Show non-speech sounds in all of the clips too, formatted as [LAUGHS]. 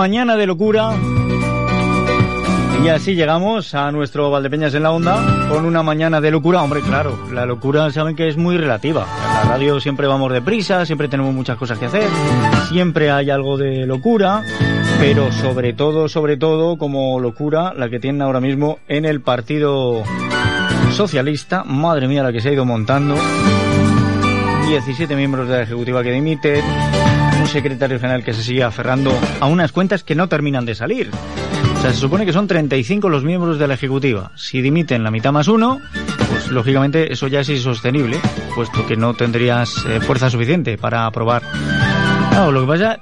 Mañana de locura. Y así llegamos a nuestro Valdepeñas en la Onda con una mañana de locura. Hombre, claro, la locura saben que es muy relativa. En la radio siempre vamos deprisa, siempre tenemos muchas cosas que hacer, siempre hay algo de locura, pero sobre todo, sobre todo, como locura, la que tienen ahora mismo en el Partido Socialista. Madre mía, la que se ha ido montando. 17 miembros de la Ejecutiva que dimiten, un secretario general que se sigue aferrando a unas cuentas que no terminan de salir. O sea, se supone que son 35 los miembros de la Ejecutiva. Si dimiten la mitad más uno, pues lógicamente eso ya es insostenible, puesto que no tendrías eh, fuerza suficiente para aprobar. Claro, lo que pasa,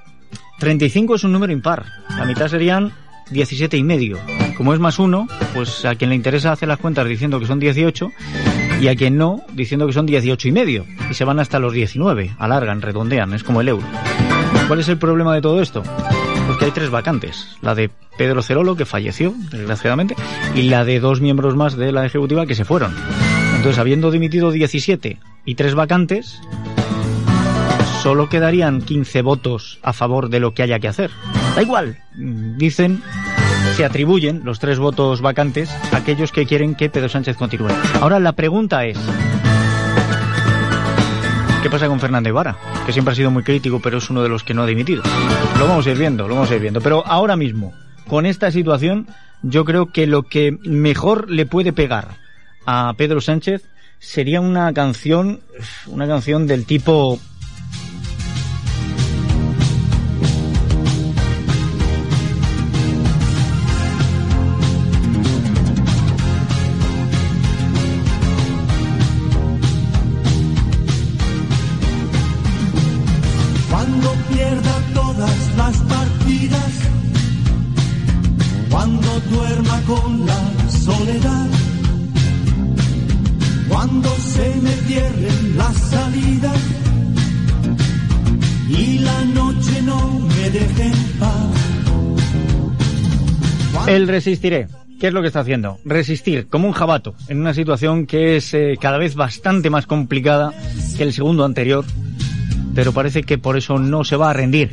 35 es un número impar. La mitad serían 17 y medio. Como es más uno, pues a quien le interesa hacer las cuentas diciendo que son 18 y a quien no diciendo que son 18 y medio. Y se van hasta los 19, alargan, redondean, es como el euro. ¿Cuál es el problema de todo esto? Pues que hay tres vacantes. La de Pedro Cerolo, que falleció, desgraciadamente, y la de dos miembros más de la Ejecutiva que se fueron. Entonces, habiendo dimitido 17 y tres vacantes, solo quedarían 15 votos a favor de lo que haya que hacer. Da igual, dicen, se atribuyen los tres votos vacantes a aquellos que quieren que Pedro Sánchez continúe. Ahora la pregunta es, ¿Qué pasa con Fernando Ibarra? Que siempre ha sido muy crítico, pero es uno de los que no ha dimitido. Lo vamos a ir viendo, lo vamos a ir viendo. Pero ahora mismo, con esta situación, yo creo que lo que mejor le puede pegar a Pedro Sánchez sería una canción, una canción del tipo El resistiré. ¿Qué es lo que está haciendo? Resistir como un jabato en una situación que es eh, cada vez bastante más complicada que el segundo anterior, pero parece que por eso no se va a rendir.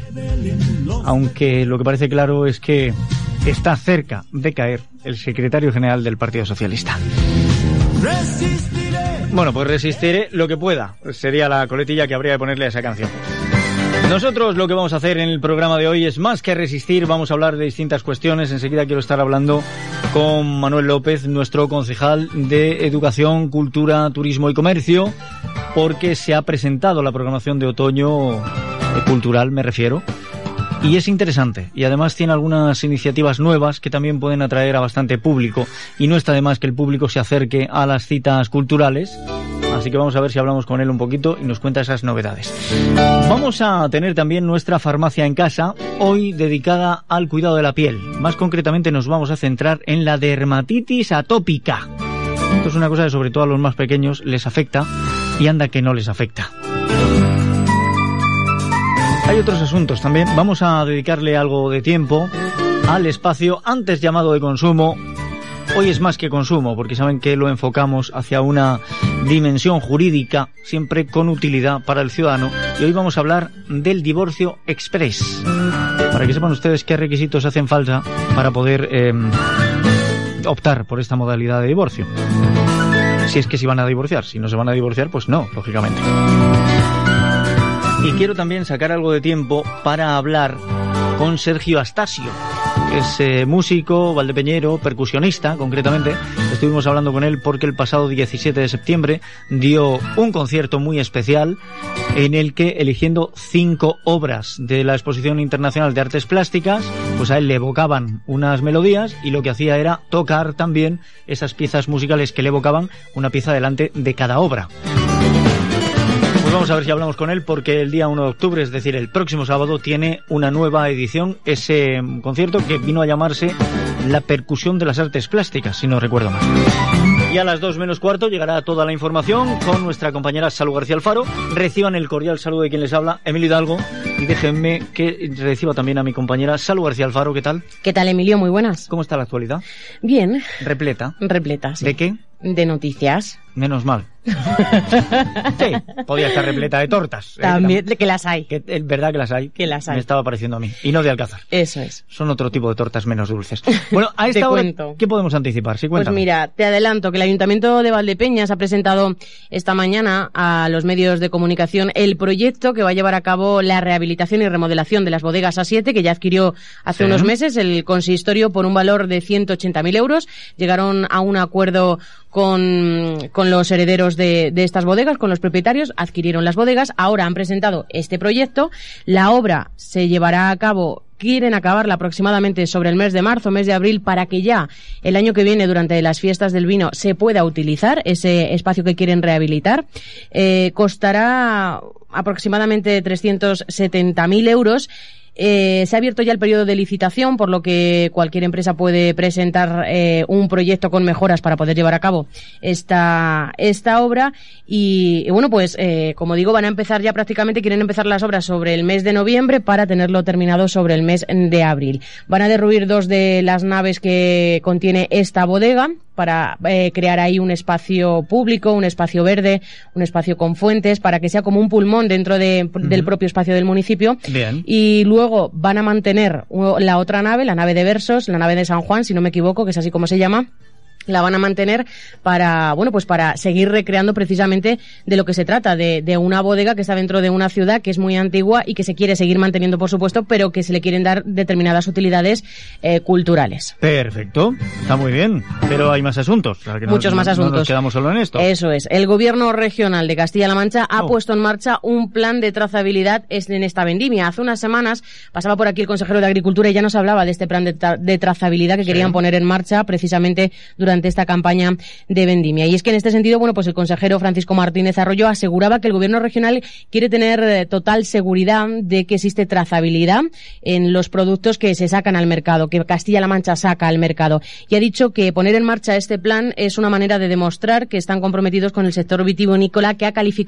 Aunque lo que parece claro es que está cerca de caer el secretario general del Partido Socialista. Resistiré. Bueno, pues resistiré lo que pueda. Sería la coletilla que habría de ponerle a esa canción. Nosotros lo que vamos a hacer en el programa de hoy es más que resistir, vamos a hablar de distintas cuestiones. Enseguida quiero estar hablando con Manuel López, nuestro concejal de Educación, Cultura, Turismo y Comercio, porque se ha presentado la programación de otoño eh, cultural, me refiero. Y es interesante. Y además tiene algunas iniciativas nuevas que también pueden atraer a bastante público. Y no está de más que el público se acerque a las citas culturales. Así que vamos a ver si hablamos con él un poquito y nos cuenta esas novedades. Vamos a tener también nuestra farmacia en casa, hoy dedicada al cuidado de la piel. Más concretamente nos vamos a centrar en la dermatitis atópica. Esto es una cosa que sobre todo a los más pequeños les afecta y anda que no les afecta. Hay otros asuntos también. Vamos a dedicarle algo de tiempo al espacio antes llamado de consumo. Hoy es más que consumo, porque saben que lo enfocamos hacia una dimensión jurídica, siempre con utilidad para el ciudadano. Y hoy vamos a hablar del divorcio express. Para que sepan ustedes qué requisitos hacen falta para poder eh, optar por esta modalidad de divorcio. Si es que se van a divorciar. Si no se van a divorciar, pues no, lógicamente. Y quiero también sacar algo de tiempo para hablar con Sergio Astasio, que es eh, músico, valdepeñero, percusionista, concretamente. Estuvimos hablando con él porque el pasado 17 de septiembre dio un concierto muy especial en el que, eligiendo cinco obras de la Exposición Internacional de Artes Plásticas, pues a él le evocaban unas melodías y lo que hacía era tocar también esas piezas musicales que le evocaban una pieza delante de cada obra. Vamos a ver si hablamos con él porque el día 1 de octubre, es decir, el próximo sábado, tiene una nueva edición, ese mm, concierto que vino a llamarse La percusión de las artes plásticas, si no recuerdo mal. Y a las 2 menos cuarto llegará toda la información con nuestra compañera Salud García Alfaro. Reciban el cordial saludo de quien les habla, Emilio Hidalgo. Y déjenme que reciba también a mi compañera Salud García Alfaro. ¿Qué tal? ¿Qué tal, Emilio? Muy buenas. ¿Cómo está la actualidad? Bien. Repleta. Repleta, sí. ¿De qué? De noticias. Menos mal. [LAUGHS] sí, podía estar repleta de tortas. ¿eh? También, que las hay. Que es verdad que las hay. Que las hay. Me estaba pareciendo a mí. Y no de Alcázar. Eso es. Son otro tipo de tortas menos dulces. Bueno, a [LAUGHS] esta hora, cuento. ¿qué podemos anticipar? Sí, Pues mira, te adelanto que el Ayuntamiento de Valdepeñas ha presentado esta mañana a los medios de comunicación el proyecto que va a llevar a cabo la rehabilitación y remodelación de las bodegas A7, que ya adquirió hace Sí. unos meses el consistorio por un valor de 180.000 euros. Llegaron a un acuerdo con, con los herederos de, de estas bodegas, con los propietarios, adquirieron las bodegas, ahora han presentado este proyecto. La obra se llevará a cabo quieren acabarla aproximadamente sobre el mes de marzo, mes de abril, para que ya el año que viene, durante las fiestas del vino, se pueda utilizar ese espacio que quieren rehabilitar. Eh, costará aproximadamente 370.000 euros. Eh, se ha abierto ya el periodo de licitación, por lo que cualquier empresa puede presentar eh, un proyecto con mejoras para poder llevar a cabo esta, esta obra. Y, y bueno, pues eh, como digo, van a empezar ya prácticamente, quieren empezar las obras sobre el mes de noviembre para tenerlo terminado sobre el mes de abril. Van a derruir dos de las naves que contiene esta bodega para eh, crear ahí un espacio público, un espacio verde, un espacio con fuentes, para que sea como un pulmón dentro de- del propio espacio del municipio. Bien. Y luego van a mantener la otra nave, la nave de Versos, la nave de San Juan, si no me equivoco, que es así como se llama. La van a mantener para, bueno, pues para seguir recreando precisamente de lo que se trata, de, de una bodega que está dentro de una ciudad que es muy antigua y que se quiere seguir manteniendo, por supuesto, pero que se le quieren dar determinadas utilidades eh, culturales. Perfecto, está muy bien, pero hay más asuntos. no- Muchos más no- No nos asuntos. quedamos solo en esto. Eso es. El gobierno regional de Castilla-La Mancha ha Oh. puesto en marcha un plan de trazabilidad en esta vendimia. Hace unas semanas pasaba por aquí el consejero de Agricultura y ya nos hablaba de este plan de, tra- de trazabilidad que Sí. querían poner en marcha precisamente durante esta campaña de vendimia. Y es que en este sentido, bueno, pues el consejero Francisco Martínez Arroyo aseguraba que el gobierno regional quiere tener eh, total seguridad de que existe trazabilidad en los productos que se sacan al mercado, que Castilla-La Mancha saca al mercado. Y ha dicho que poner en marcha este plan es una manera de demostrar que están comprometidos con el sector vitivinícola que ha calificado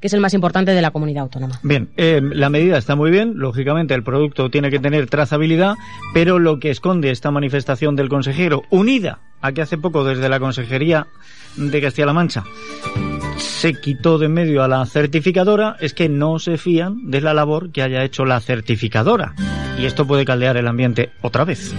que es el más importante de la comunidad autónoma. Bien, eh, la medida está muy bien, lógicamente el producto tiene que tener trazabilidad, pero lo que esconde esta manifestación del consejero, unida a que hace poco desde la Consejería de Castilla-La Mancha se quitó de en medio a la certificadora, es que no se fían de la labor que haya hecho la certificadora. Y esto puede caldear el ambiente otra vez.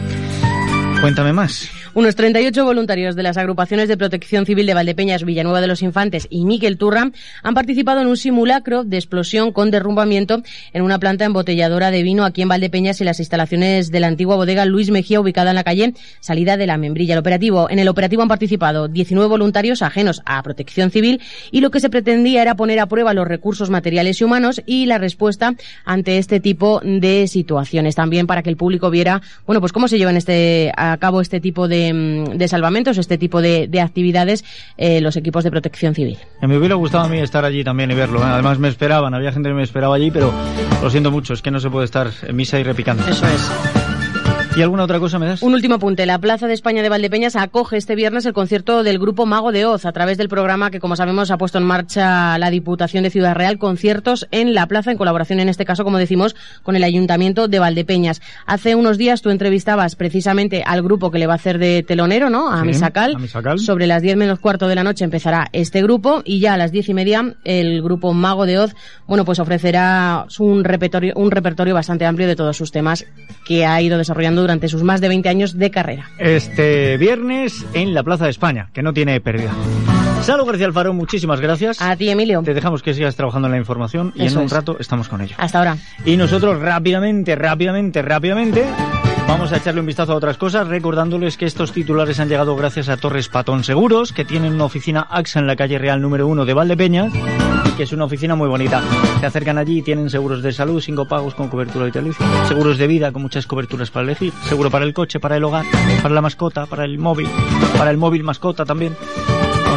Cuéntame más. Unos 38 voluntarios de las agrupaciones de protección civil de Valdepeñas, Villanueva de los Infantes y Miquel Turra han participado en un simulacro de explosión con derrumbamiento en una planta embotelladora de vino aquí en Valdepeñas y las instalaciones de la antigua bodega Luis Mejía ubicada en la calle Salida de la Membrilla. El operativo, en el operativo han participado 19 voluntarios ajenos a protección civil y lo que se pretendía era poner a prueba los recursos materiales y humanos y la respuesta ante este tipo de situaciones. También para que el público viera, bueno, pues cómo se llevan este, a cabo este tipo de, mm, de salvamentos, este tipo de, de actividades eh, los equipos de protección civil. Me hubiera gustado a mí estar allí también y verlo. ¿eh? Además me esperaban, había gente que me esperaba allí, pero lo siento mucho, es que no se puede estar en misa y repicando. Eso es. ¿Y alguna otra cosa me das? Un último apunte. La Plaza de España de Valdepeñas acoge este viernes el concierto del grupo Mago de Oz a través del programa que, como sabemos, ha puesto en marcha la Diputación de Ciudad Real, conciertos en la plaza, en colaboración, en este caso, como decimos, con el Ayuntamiento de Valdepeñas. Hace unos días tú entrevistabas precisamente al grupo que le va a hacer de telonero, ¿no? A Sí, Misacal. a Misacal. Sobre las 10 menos cuarto de la noche empezará este grupo y ya a las 10 y media el grupo Mago de Oz, bueno, pues ofrecerá un repertorio, un repertorio bastante amplio de todos sus temas que ha ido desarrollando durante sus más de 20 años de carrera. Este viernes en la Plaza de España, que no tiene pérdida. Salo García Alfaro, muchísimas gracias. A ti, Emilio. Te dejamos que sigas trabajando en la información y Eso en un es. rato estamos con ello. Hasta ahora. Y nosotros rápidamente, rápidamente, rápidamente vamos a echarle un vistazo a otras cosas, recordándoles que estos titulares han llegado gracias a Torres Patón Seguros, que tienen una oficina AXA en la calle Real número 1 de Valdepeñas, que es una oficina muy bonita. Se acercan allí y tienen seguros de salud, cinco pagos con cobertura vitalicia, seguros de vida con muchas coberturas para elegir, seguro para el coche, para el hogar, para la mascota, para el móvil, para el móvil mascota también.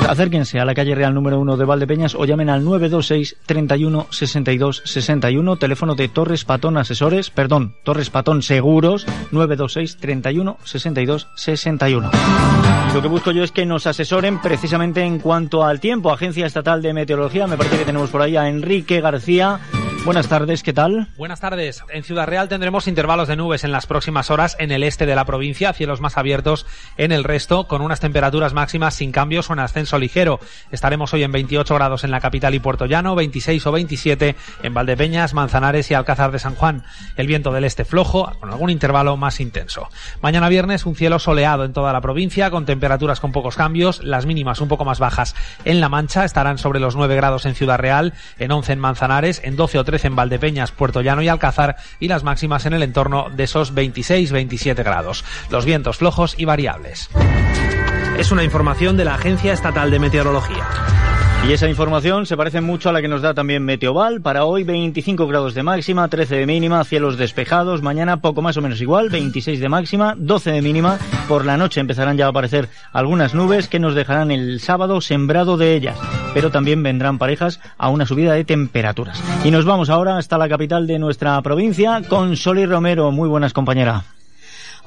Acérquense a la calle Real número 1 de Valdepeñas o llamen al 926 31 62 61, teléfono de Torres Patón Asesores, perdón, Torres Patón Seguros, 926 31 62 61. Y Lo que busco yo es que nos asesoren precisamente en cuanto al tiempo. Agencia Estatal de Meteorología, me parece que tenemos por ahí a Enrique García. Buenas tardes, ¿qué tal? Buenas tardes. En Ciudad Real tendremos intervalos de nubes en las próximas horas en el este de la provincia, cielos más abiertos en el resto, con unas temperaturas máximas sin cambios o en ascenso ligero. Estaremos hoy en 28 grados en la capital y Puerto Llano, 26 o 27 en Valdepeñas, Manzanares y Alcázar de San Juan. El viento del este flojo, con algún intervalo más intenso. Mañana viernes un cielo soleado en toda la provincia, con temperaturas con pocos cambios, las mínimas un poco más bajas en La Mancha, estarán sobre los 9 grados en Ciudad Real, en 11 en Manzanares, en 12 o 13 en Valdepeñas, Puerto Llano y Alcázar y las máximas en el entorno de esos 26-27 grados. Los vientos flojos y variables. Es una información de la Agencia Estatal de Meteorología. Y esa información se parece mucho a la que nos da también Meteoval. Para hoy 25 grados de máxima, 13 de mínima, cielos despejados. Mañana poco más o menos igual, 26 de máxima, 12 de mínima. Por la noche empezarán ya a aparecer algunas nubes que nos dejarán el sábado sembrado de ellas. Pero también vendrán parejas a una subida de temperaturas. Y nos vamos ahora hasta la capital de nuestra provincia con Soli Romero. Muy buenas compañera.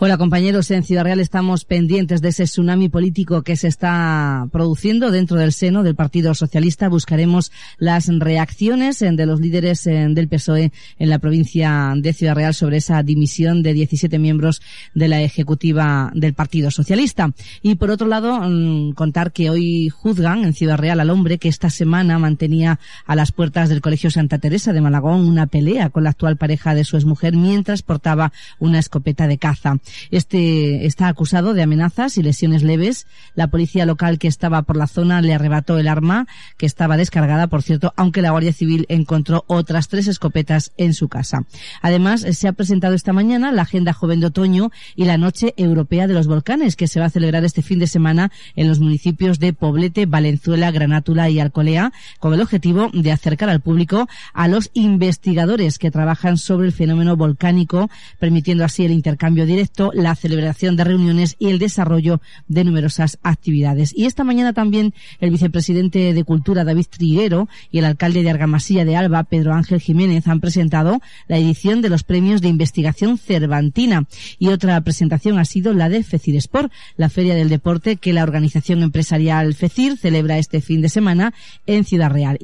Hola compañeros, en Ciudad Real estamos pendientes de ese tsunami político que se está produciendo dentro del seno del Partido Socialista. Buscaremos las reacciones eh, de los líderes eh, del PSOE en la provincia de Ciudad Real sobre esa dimisión de 17 miembros de la ejecutiva del Partido Socialista. Y por otro lado, mm, contar que hoy juzgan en Ciudad Real al hombre que esta semana mantenía a las puertas del Colegio Santa Teresa de Malagón una pelea con la actual pareja de su exmujer mientras portaba una escopeta de caza. Este está acusado de amenazas y lesiones leves. La policía local que estaba por la zona le arrebató el arma, que estaba descargada, por cierto, aunque la Guardia Civil encontró otras tres escopetas en su casa. Además, se ha presentado esta mañana la Agenda Joven de Otoño y la Noche Europea de los Volcanes, que se va a celebrar este fin de semana en los municipios de Poblete, Valenzuela, Granátula y Alcolea, con el objetivo de acercar al público a los investigadores que trabajan sobre el fenómeno volcánico, permitiendo así el intercambio directo, la celebración de reuniones y el desarrollo de numerosas actividades. Y esta mañana también el vicepresidente de Cultura, David Triguero, y el alcalde de Argamasilla de Alba, Pedro Ángel Jiménez, han presentado la edición de los premios de investigación Cervantina. Y otra presentación ha sido la de Fecir Sport, la feria del deporte que la organización empresarial Fecir celebra este fin de semana en Ciudad Real.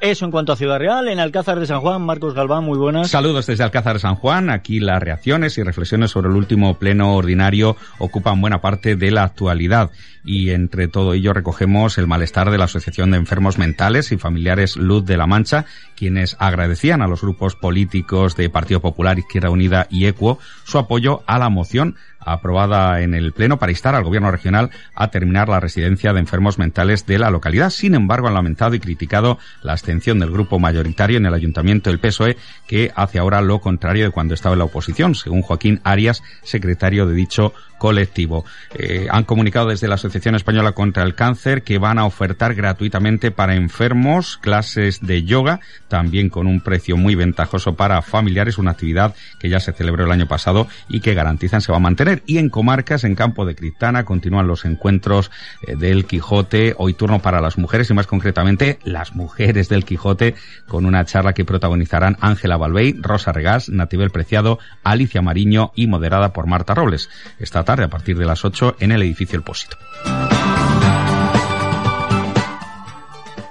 Eso, en cuanto a Ciudad Real, en Alcázar de San Juan, Marcos Galván, muy buenas. Saludos desde Alcázar de San Juan. Aquí las reacciones y reflexiones sobre el último pleno ordinario ocupan buena parte de la actualidad. Y entre todo ello recogemos el malestar de la Asociación de Enfermos Mentales y Familiares Luz de la Mancha, quienes agradecían a los grupos políticos de Partido Popular, Izquierda Unida y ECUO su apoyo a la moción aprobada en el Pleno para instar al Gobierno regional a terminar la residencia de enfermos mentales de la localidad. Sin embargo, han lamentado y criticado la abstención del grupo mayoritario en el Ayuntamiento del PSOE, que hace ahora lo contrario de cuando estaba en la oposición, según Joaquín Arias, secretario de dicho colectivo. Eh, han comunicado desde la Asociación Española contra el Cáncer que van a ofertar gratuitamente para enfermos clases de yoga, también con un precio muy ventajoso para familiares, una actividad que ya se celebró el año pasado y que garantizan se va a mantener. Y en comarcas, en Campo de Criptana, continúan los encuentros eh, del Quijote, hoy turno para las mujeres y más concretamente las mujeres del Quijote, con una charla que protagonizarán Ángela Balbey, Rosa Regás, Natibel Preciado, Alicia Mariño y moderada por Marta Robles. Esta a partir de las 8 en el edificio El Pósito.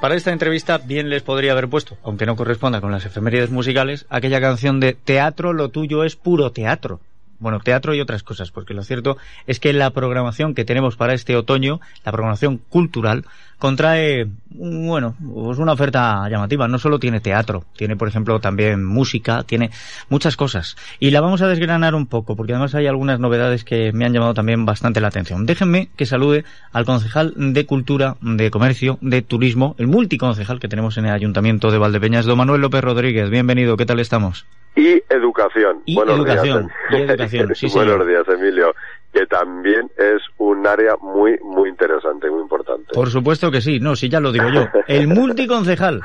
Para esta entrevista bien les podría haber puesto, aunque no corresponda con las efemérides musicales, aquella canción de Teatro, lo tuyo es puro teatro. Bueno, teatro y otras cosas, porque lo cierto es que la programación que tenemos para este otoño, la programación cultural, contrae, bueno, pues una oferta llamativa. No solo tiene teatro, tiene, por ejemplo, también música, tiene muchas cosas. Y la vamos a desgranar un poco, porque además hay algunas novedades que me han llamado también bastante la atención. Déjenme que salude al concejal de Cultura, de Comercio, de Turismo, el multiconcejal que tenemos en el Ayuntamiento de Valdepeñas, don Manuel López Rodríguez. Bienvenido, ¿qué tal estamos? Y educación. Y Buenos educación, días. y educación, sí, [LAUGHS] Buenos días, Emilio. Que también es un área muy, muy interesante, muy importante. Por supuesto que sí, no, si ya lo digo yo. El multiconcejal.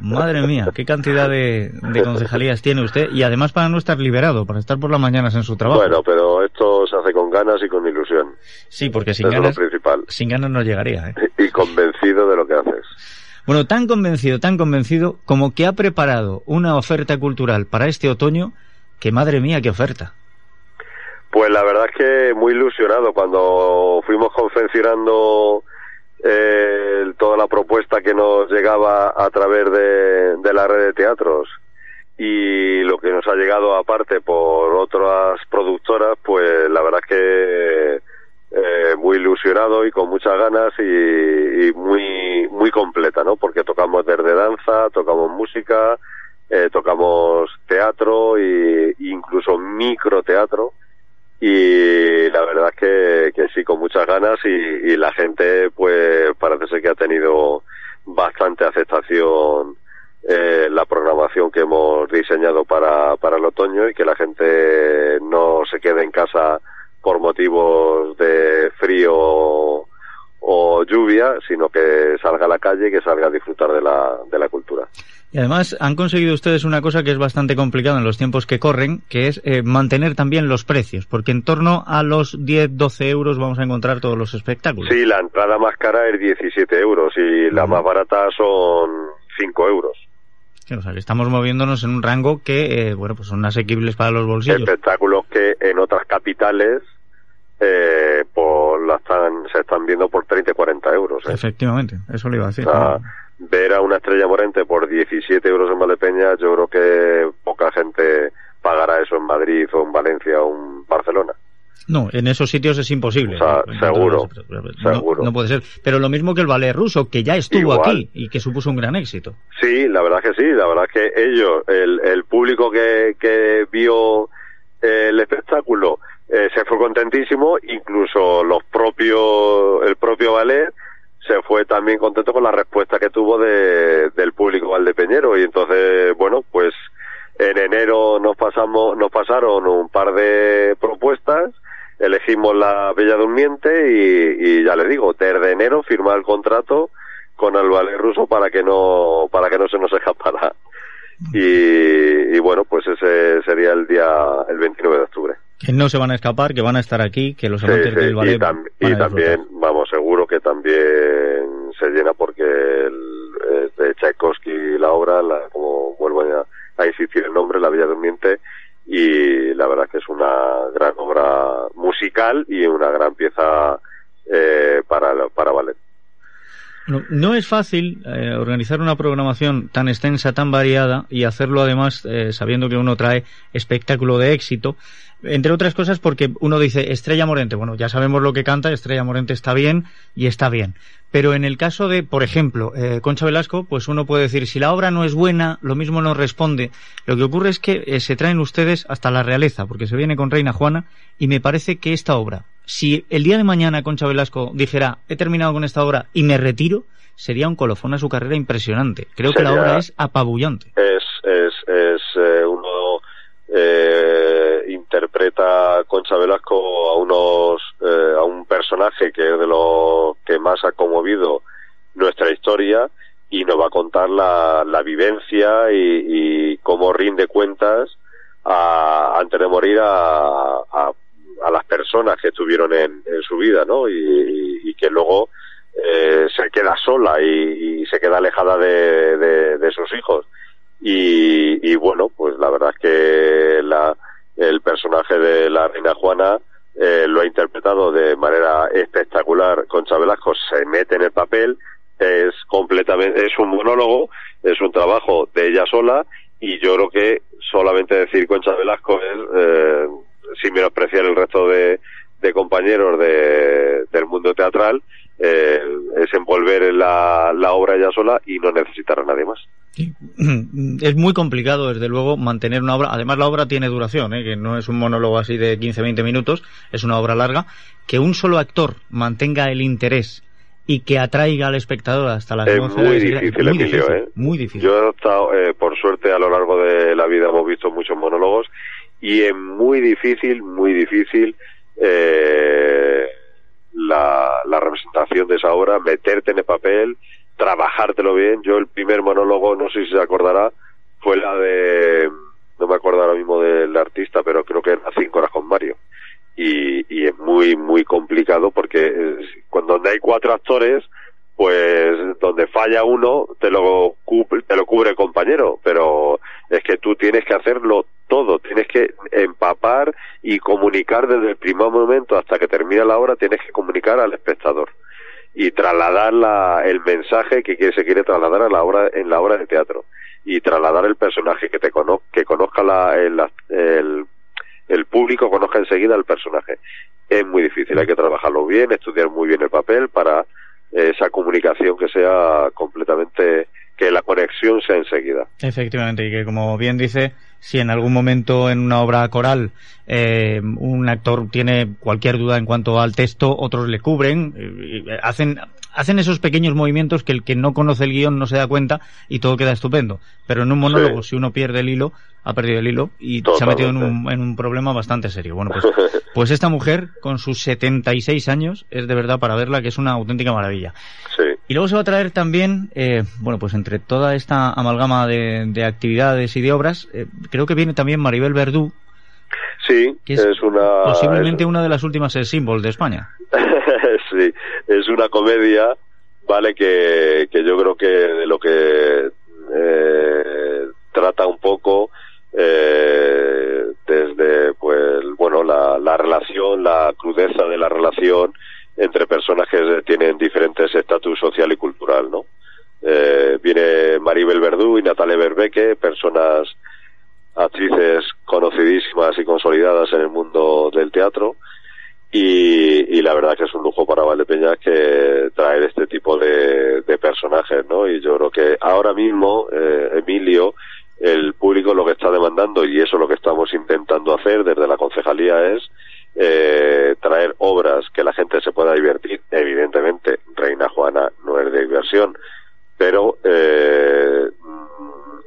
Madre mía, qué cantidad de, de concejalías tiene usted y además para no estar liberado, para estar por las mañanas en su trabajo. Bueno, pero esto se hace con ganas y con ilusión. sí, porque sin lo ganas, principal. sin ganas no llegaría. ¿eh? Y convencido de lo que haces. Bueno, tan convencido, tan convencido como que ha preparado una oferta cultural para este otoño que madre mía, qué oferta. Pues la verdad es que muy ilusionado cuando fuimos confeccionando eh, toda la propuesta que nos llegaba a través de, la red de teatros y lo que nos ha llegado aparte por otras productoras, pues la verdad es que eh, muy ilusionado y con muchas ganas y, muy muy completa, ¿no? Porque tocamos desde danza, tocamos música, eh, tocamos teatro e incluso microteatro y la verdad es que, que sí, con muchas ganas y, y la gente pues parece ser que ha tenido bastante aceptación eh, la programación que hemos diseñado para, para el otoño y que la gente no se quede en casa por motivos de frío o lluvia, sino que salga a la calle y que salga a disfrutar de la, de la cultura. Y además han conseguido ustedes una cosa que es bastante complicada en los tiempos que corren, que es eh, mantener también los precios, porque en torno a los 10-12 euros vamos a encontrar todos los espectáculos. Sí, la entrada más cara es 17 euros y la más barata son 5 euros. Sí, o sea, que estamos moviéndonos en un rango que, eh, bueno, pues son asequibles para los bolsillos. Espectáculos que en otras capitales eh, por la están, se están viendo por 30 y 40 euros. ¿eh? Efectivamente, eso le iba a decir. O sea, ver a una estrella morente por 17 euros en Valdepeña, yo creo que poca gente pagará eso en Madrid o en Valencia o en Barcelona. No, en esos sitios es imposible. O sea, En seguro, no, seguro. no puede ser. Pero lo mismo que el ballet ruso, que ya estuvo Igual. aquí y que supuso un gran éxito. Sí, la verdad que sí, la verdad que ellos, el, el público que, que vio eh, el espectáculo eh, se fue contentísimo, incluso los propios, el propio ballet se fue también contento con la respuesta que tuvo de, del público valdepeñero y entonces, bueno, pues en enero nos pasamos, nos pasaron un par de propuestas, elegimos la Bella Durmiente y, y ya le digo, desde enero firmar el contrato con el ballet ruso para que no, para que no se nos [LAUGHS] escapara. Y, y bueno, pues ese sería el día, el 29 de octubre. Que no se van a escapar, que van a estar aquí, que los amantes sí, del ballet y, tam- y también, vamos, seguro que también se llena porque el, eh, de Tchaikovsky la obra, la, como vuelvo a, a insistir el nombre, La Bella Durmiente, y la verdad que es una gran obra musical y una gran pieza eh, para, para ballet. No, no es fácil eh, organizar una programación tan extensa, tan variada y hacerlo además eh, sabiendo que uno trae espectáculo de éxito. Entre otras cosas porque uno dice Estrella Morente, bueno, ya sabemos lo que canta, Estrella Morente está bien y está bien. Pero en el caso de, por ejemplo, eh, Concha Velasco, pues uno puede decir, si la obra no es buena, lo mismo no responde. Lo que ocurre es que eh, se traen ustedes hasta la realeza, porque se viene con Reina Juana, y me parece que esta obra, si el día de mañana Concha Velasco dijera, he terminado con esta obra y me retiro, sería un colofón a su carrera impresionante. Creo que la obra es apabullante. es es es eh, uno eh, Concha Velasco a unos eh, a un personaje que es de los que más ha conmovido nuestra historia y nos va a contar la, la vivencia y, y cómo rinde cuentas a- antes de morir a, a, a las personas que estuvieron en, en su vida, ¿no? Y, y- que luego eh, se queda sola y, se queda alejada de, de- de sus hijos. Y, y bueno, pues la verdad es que la, el personaje de la reina Juana eh, lo ha interpretado de manera espectacular. Concha Velasco se mete en el papel, es completamente, es un monólogo, es un trabajo de ella sola y yo creo que solamente decir Concha Velasco es eh, sin menospreciar el resto de, de compañeros de, del mundo teatral, eh, es envolver en la, la obra ya sola y no necesitar a nadie más. Es muy complicado, desde luego, mantener una obra. Además, la obra tiene duración, ¿eh? que no es un monólogo así de 15-20 minutos, es una obra larga. Que un solo actor mantenga el interés y que atraiga al espectador hasta las Es 12 muy difícil, muy Emilio, difícil, ¿eh? muy difícil. Yo he estado, eh, por suerte, a lo largo de la vida hemos visto muchos monólogos y es muy difícil, muy difícil eh, la, la representación de esa obra, meterte en el papel, trabajártelo bien. Yo el primer monólogo, no sé si se acordará, fue la de, no me acuerdo ahora mismo del artista, pero creo que era Cinco horas con Mario. Y, y es muy, muy complicado porque eh, cuando donde hay cuatro actores, pues donde falla uno te lo te lo cubre el compañero, pero es que tú tienes que hacerlo todo, tienes que empapar y comunicar desde el primer momento hasta que termina la obra, tienes que comunicar al espectador y trasladar la, el mensaje que quiere, se quiere trasladar a la obra en la obra de teatro. Y trasladar el personaje que te cono, que conozca la, el, el, el público conozca enseguida el personaje. Es muy difícil hay que trabajarlo bien estudiar muy bien el papel para esa comunicación que sea completamente que la conexión sea enseguida Efectivamente, y que como bien dice, si en algún momento en una obra coral eh, un actor tiene cualquier duda en cuanto al texto, otros le cubren, eh, hacen, hacen esos pequeños movimientos que el que no conoce el guion no se da cuenta y todo queda estupendo. Pero en un monólogo, si uno pierde el hilo, ha perdido el hilo y se ha metido en un, en un problema bastante serio. Bueno, pues, [LAUGHS] pues esta mujer, con sus 76 años, es de verdad para verla que es una auténtica maravilla. Sí. Y luego se va a traer también, eh, bueno, pues entre toda esta amalgama de, de actividades y de obras, eh, creo que viene también Maribel Verdú, Sí, que es, es, una posiblemente una de las últimas símbolos de España. [LAUGHS] sí, es una comedia, vale, que, que yo creo que de lo que eh, trata un poco eh, desde, pues, bueno, la, la relación, la crudeza de la relación entre personas que tienen diferentes estatus social y cultural, ¿no? Eh, viene Maribel Verdú y Natalia Berbeque, personas actrices conocidísimas y consolidadas en el mundo del teatro y, y la verdad que es un lujo para Valdepeñas que traer este tipo de, de personajes, ¿no? Y yo creo que ahora mismo, eh, Emilio, el público lo que está demandando y eso es lo que estamos intentando hacer desde la concejalía es eh, traer obras que la gente se pueda divertir. Evidentemente, Reina Juana no es de diversión, pero eh,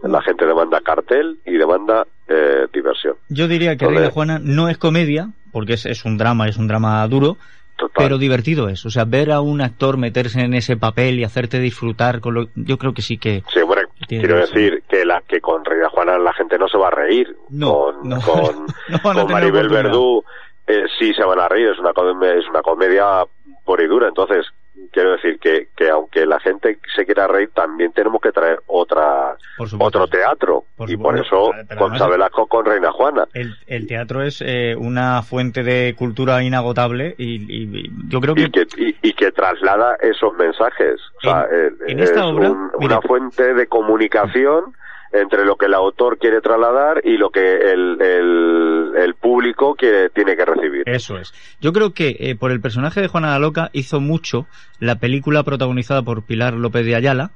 la gente demanda cartel y demanda eh, diversión. Yo diría que. Reina Juana no es comedia, porque es, es un drama, es un drama duro, Total. pero divertido es. O sea, ver a un actor meterse en ese papel y hacerte disfrutar con lo... Yo creo que sí que... Sí, bueno, quiero razón. decir que la que con Reina Juana la gente no se va a reír. No, con, no, [LAUGHS] con, no Maribel. Verdú eh, sí se van a reír, es una, comedia, es una comedia por y dura. Entonces, quiero decir que, que aunque la gente se quiera reír, también tenemos que traer otra supuesto. otro teatro. Por y por eso, Pero- pero con además- Velasco con Reina Juana. El, el teatro es eh, una fuente de cultura inagotable y, y- y yo creo que... y que, y, y que traslada esos mensajes. O sea, En- eh, en es esta obra, un- mira. una fuente de comunicación entre lo que el autor quiere trasladar y lo que el, público quiere, tiene que recibir. Eso es. Yo creo que eh, por el personaje de Juana la Loca hizo mucho la película protagonizada por Pilar López de Ayala,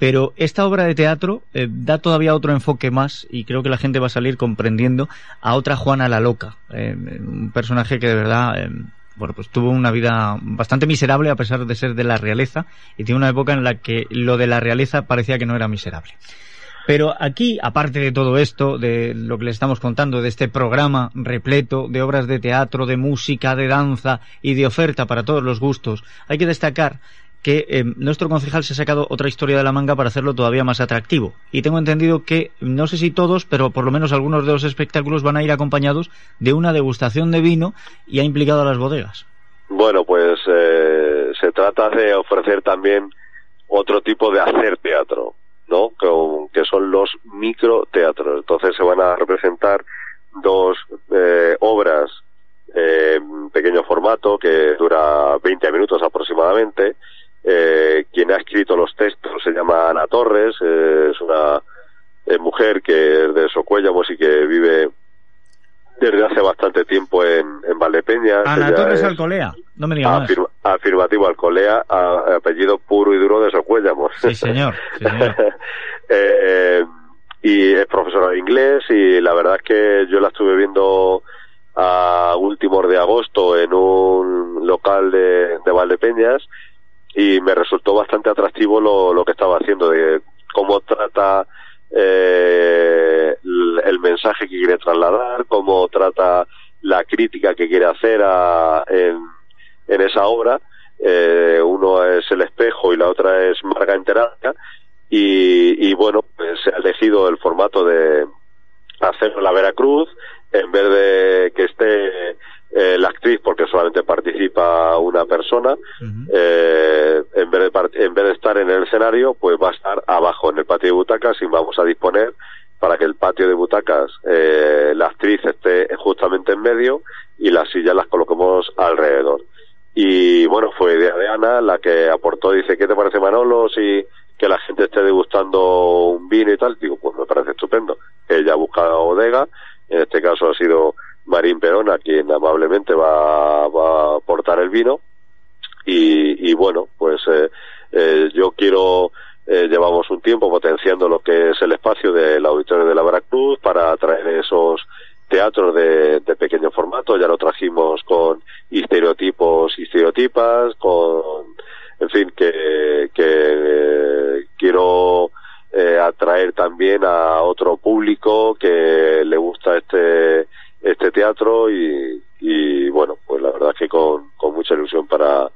pero esta obra de teatro eh, da todavía otro enfoque más y creo que la gente va a salir comprendiendo a otra Juana la Loca, eh, un personaje que de verdad... eh, bueno, pues tuvo una vida bastante miserable a pesar de ser de la realeza y tiene una época en la que lo de la realeza parecía que no era miserable. Pero aquí, aparte de todo esto, de lo que le estamos contando, de este programa repleto de obras de teatro, de música, de danza y de oferta para todos los gustos, hay que destacar que eh, nuestro concejal se ha sacado otra historia de la manga para hacerlo todavía más atractivo. Y tengo entendido que, no sé si todos, pero por lo menos algunos de los espectáculos van a ir acompañados de una degustación de vino y ha implicado a las bodegas. Bueno, pues eh, se trata de ofrecer también otro tipo de hacer teatro, ¿no? Que son los microteatros. Entonces se van a representar dos eh, obras eh, pequeño formato que dura 20 minutos aproximadamente. Eh, quien ha escrito los textos se llama Ana Torres, eh, es una eh, mujer que es de Socuéllamos y que vive desde hace bastante tiempo en, en Valdepeñas. Ana Torres es Alcolea, no me diga más. afirma- afirmativo Alcolea, a- apellido puro y duro de Socuéllamos. Sí, señor. [LAUGHS] sí, señor. Eh, y es profesora de inglés y la verdad es que yo la estuve viendo a últimos de agosto en un local de, de Valdepeñas y me resultó bastante atractivo lo, lo que estaba haciendo, de cómo trata eh, el, mensaje que quiere trasladar, cómo trata la crítica que quiere hacer a- en, en esa obra. Eh, uno es el espejo y la otra es Marga en terapia y, y bueno, pues se ha elegido el formato de hacerlo en la Veracruz en vez de que esté eh, la actriz porque solamente participa una persona eh, en, vez de en vez de estar en el escenario pues va a estar abajo en el patio de butacas y vamos a disponer para que el patio de butacas eh, la actriz esté justamente en medio y las sillas las coloquemos alrededor y bueno, fue idea de Ana la que aportó, dice, ¿qué te parece Manolo si que la gente esté degustando un vino y tal? Digo, pues me parece estupendo. Ella busca la bodega, en este caso ha sido Marín Perona quien amablemente va, va a aportar el vino. Y, y bueno, pues eh, eh, yo quiero, eh, llevamos un tiempo potenciando lo que es el espacio del auditorio de la Veracruz para traer esos teatros de, de pequeño formato, ya lo trajimos con estereotipos y estereotipas, con, en fin, que, que quiero eh, atraer también a otro público que le gusta este, este teatro y, y bueno, pues la verdad es que con, con mucha ilusión para,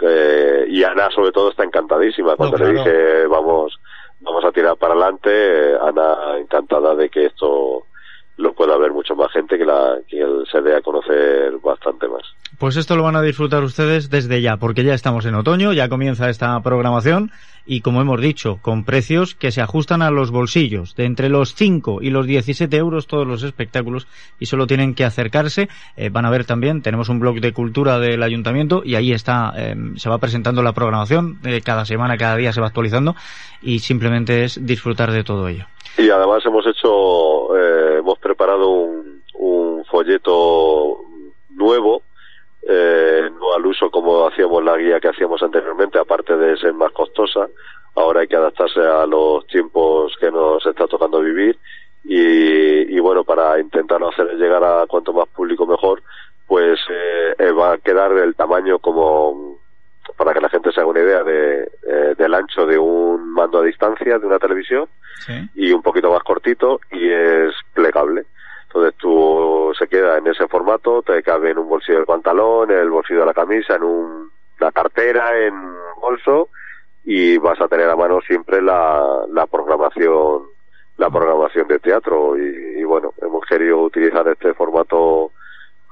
eh, y Ana sobre todo está encantadísima. Cuando No, le dije vamos vamos a tirar para adelante eh, Ana encantada de que esto lo pueda ver mucho más gente que la que él se dé a conocer bastante más Pues esto lo van a disfrutar ustedes desde ya, porque ya estamos en otoño, ya comienza esta programación y como hemos dicho, con precios que se ajustan a los bolsillos, de entre los 5 y los 17 euros todos los espectáculos y solo tienen que acercarse. Eh, van a ver también, tenemos un blog de cultura del ayuntamiento y ahí está, eh, se va presentando la programación, eh, cada semana, cada día se va actualizando y simplemente es disfrutar de todo ello. y además hemos hecho eh, hemos preparado un, un folleto nuevo eh, no al uso como hacíamos la guía que hacíamos anteriormente, aparte de ser más costosa, ahora hay que adaptarse a los tiempos que nos está tocando vivir y, y bueno, para intentar hacer llegar a cuanto más público mejor, pues eh, eh, va a quedar el tamaño como para que la gente se haga una idea de, eh, del ancho de un mando a distancia de una televisión y un poquito más cortito y es plegable. Entonces tú se queda en ese formato, te cabe en un bolsillo del pantalón, en el bolsillo de la camisa, en un- una cartera, en un bolso y vas a tener a mano siempre la, la programación la programación de teatro. Y, y bueno hemos querido utilizar este formato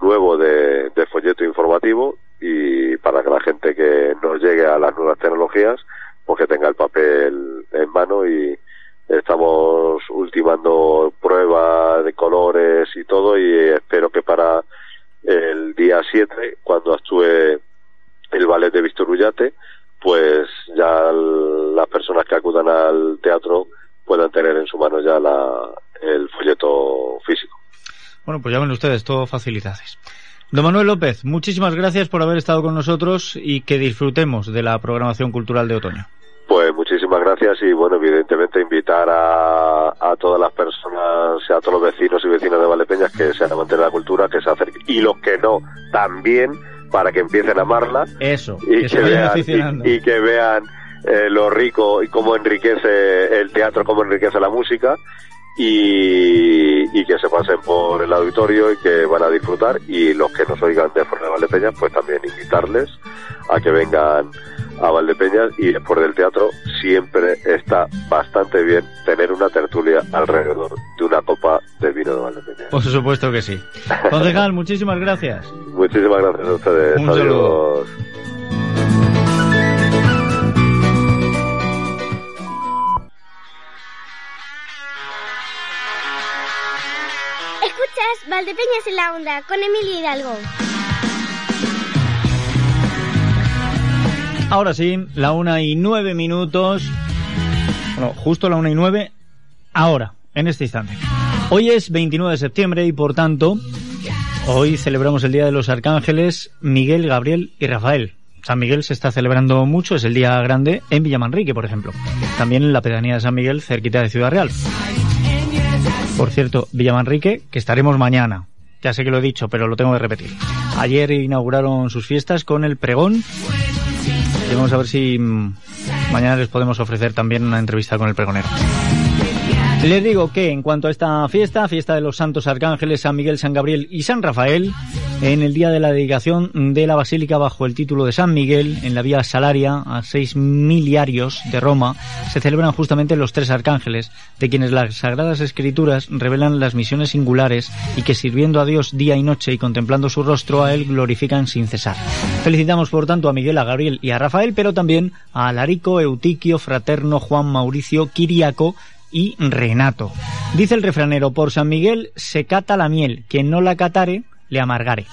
nuevo de, de folleto informativo y para que la gente que nos llegue a las nuevas tecnologías pues que tenga el papel en mano y estamos ultimando pruebas de colores y todo y espero que para el día 7 cuando actúe el ballet de Víctor Ullate pues ya l- las personas que acudan al teatro puedan tener en su mano ya la, el folleto físico. Bueno, pues ya ven ustedes, todo facilidades. Don Manuel López, muchísimas gracias por haber estado con nosotros y que disfrutemos de la programación cultural de otoño. Pues muchísimas gracias y bueno, evidentemente invitar a, a todas las personas, a todos los vecinos y vecinas de Valdepeñas que sean amantes de la cultura, que se acerquen y los que no, también para que empiecen a amarla Eso, y que que vean, y que vean eh, lo rico y cómo enriquece el teatro, cómo enriquece la música y, y que se pasen por el auditorio y que van a disfrutar y los que nos oigan de fuera de Valdepeñas pues también invitarles a que vengan a Valdepeñas y después del teatro siempre está bastante bien tener una tertulia alrededor de una copa de vino de Valdepeñas. Por supuesto que sí. [LAUGHS] Concejal, muchísimas gracias. Muchísimas gracias a ustedes. Un Adiós. Valdepeñas en la onda con Emilio Hidalgo. Ahora sí, la una y nueve minutos. Bueno, justo la una y nueve. Ahora, en este instante. Hoy es 29 de septiembre y por tanto hoy celebramos el Día de los Arcángeles Miguel, Gabriel y Rafael. San Miguel se está celebrando mucho, es el día grande en Villamanrique, por ejemplo. También en la pedanía de San Miguel, cerquita de Ciudad Real. Por cierto, Villamanrique, que estaremos mañana. Ya sé que lo he dicho, pero lo tengo que repetir. Ayer inauguraron sus fiestas con el pregón. Y vamos a ver si mm, mañana les podemos ofrecer también una entrevista con el pregonero. Les digo que en cuanto a esta fiesta, fiesta de los santos arcángeles San Miguel, San Gabriel y San Rafael, en el día de la dedicación de la basílica bajo el título de San Miguel, en la vía Salaria, a seis miliarios de Roma, se celebran justamente los tres arcángeles, de quienes las sagradas escrituras revelan las misiones singulares y que sirviendo a Dios día y noche y contemplando su rostro a él glorifican sin cesar. Felicitamos por tanto a Miguel, a Gabriel y a Rafael, pero también a Alarico, Eutiquio, Fraterno, Juan Mauricio, Kiriaco, y Renato. Dice el refranero, por San Miguel se cata la miel, quien no la catare, le amargare.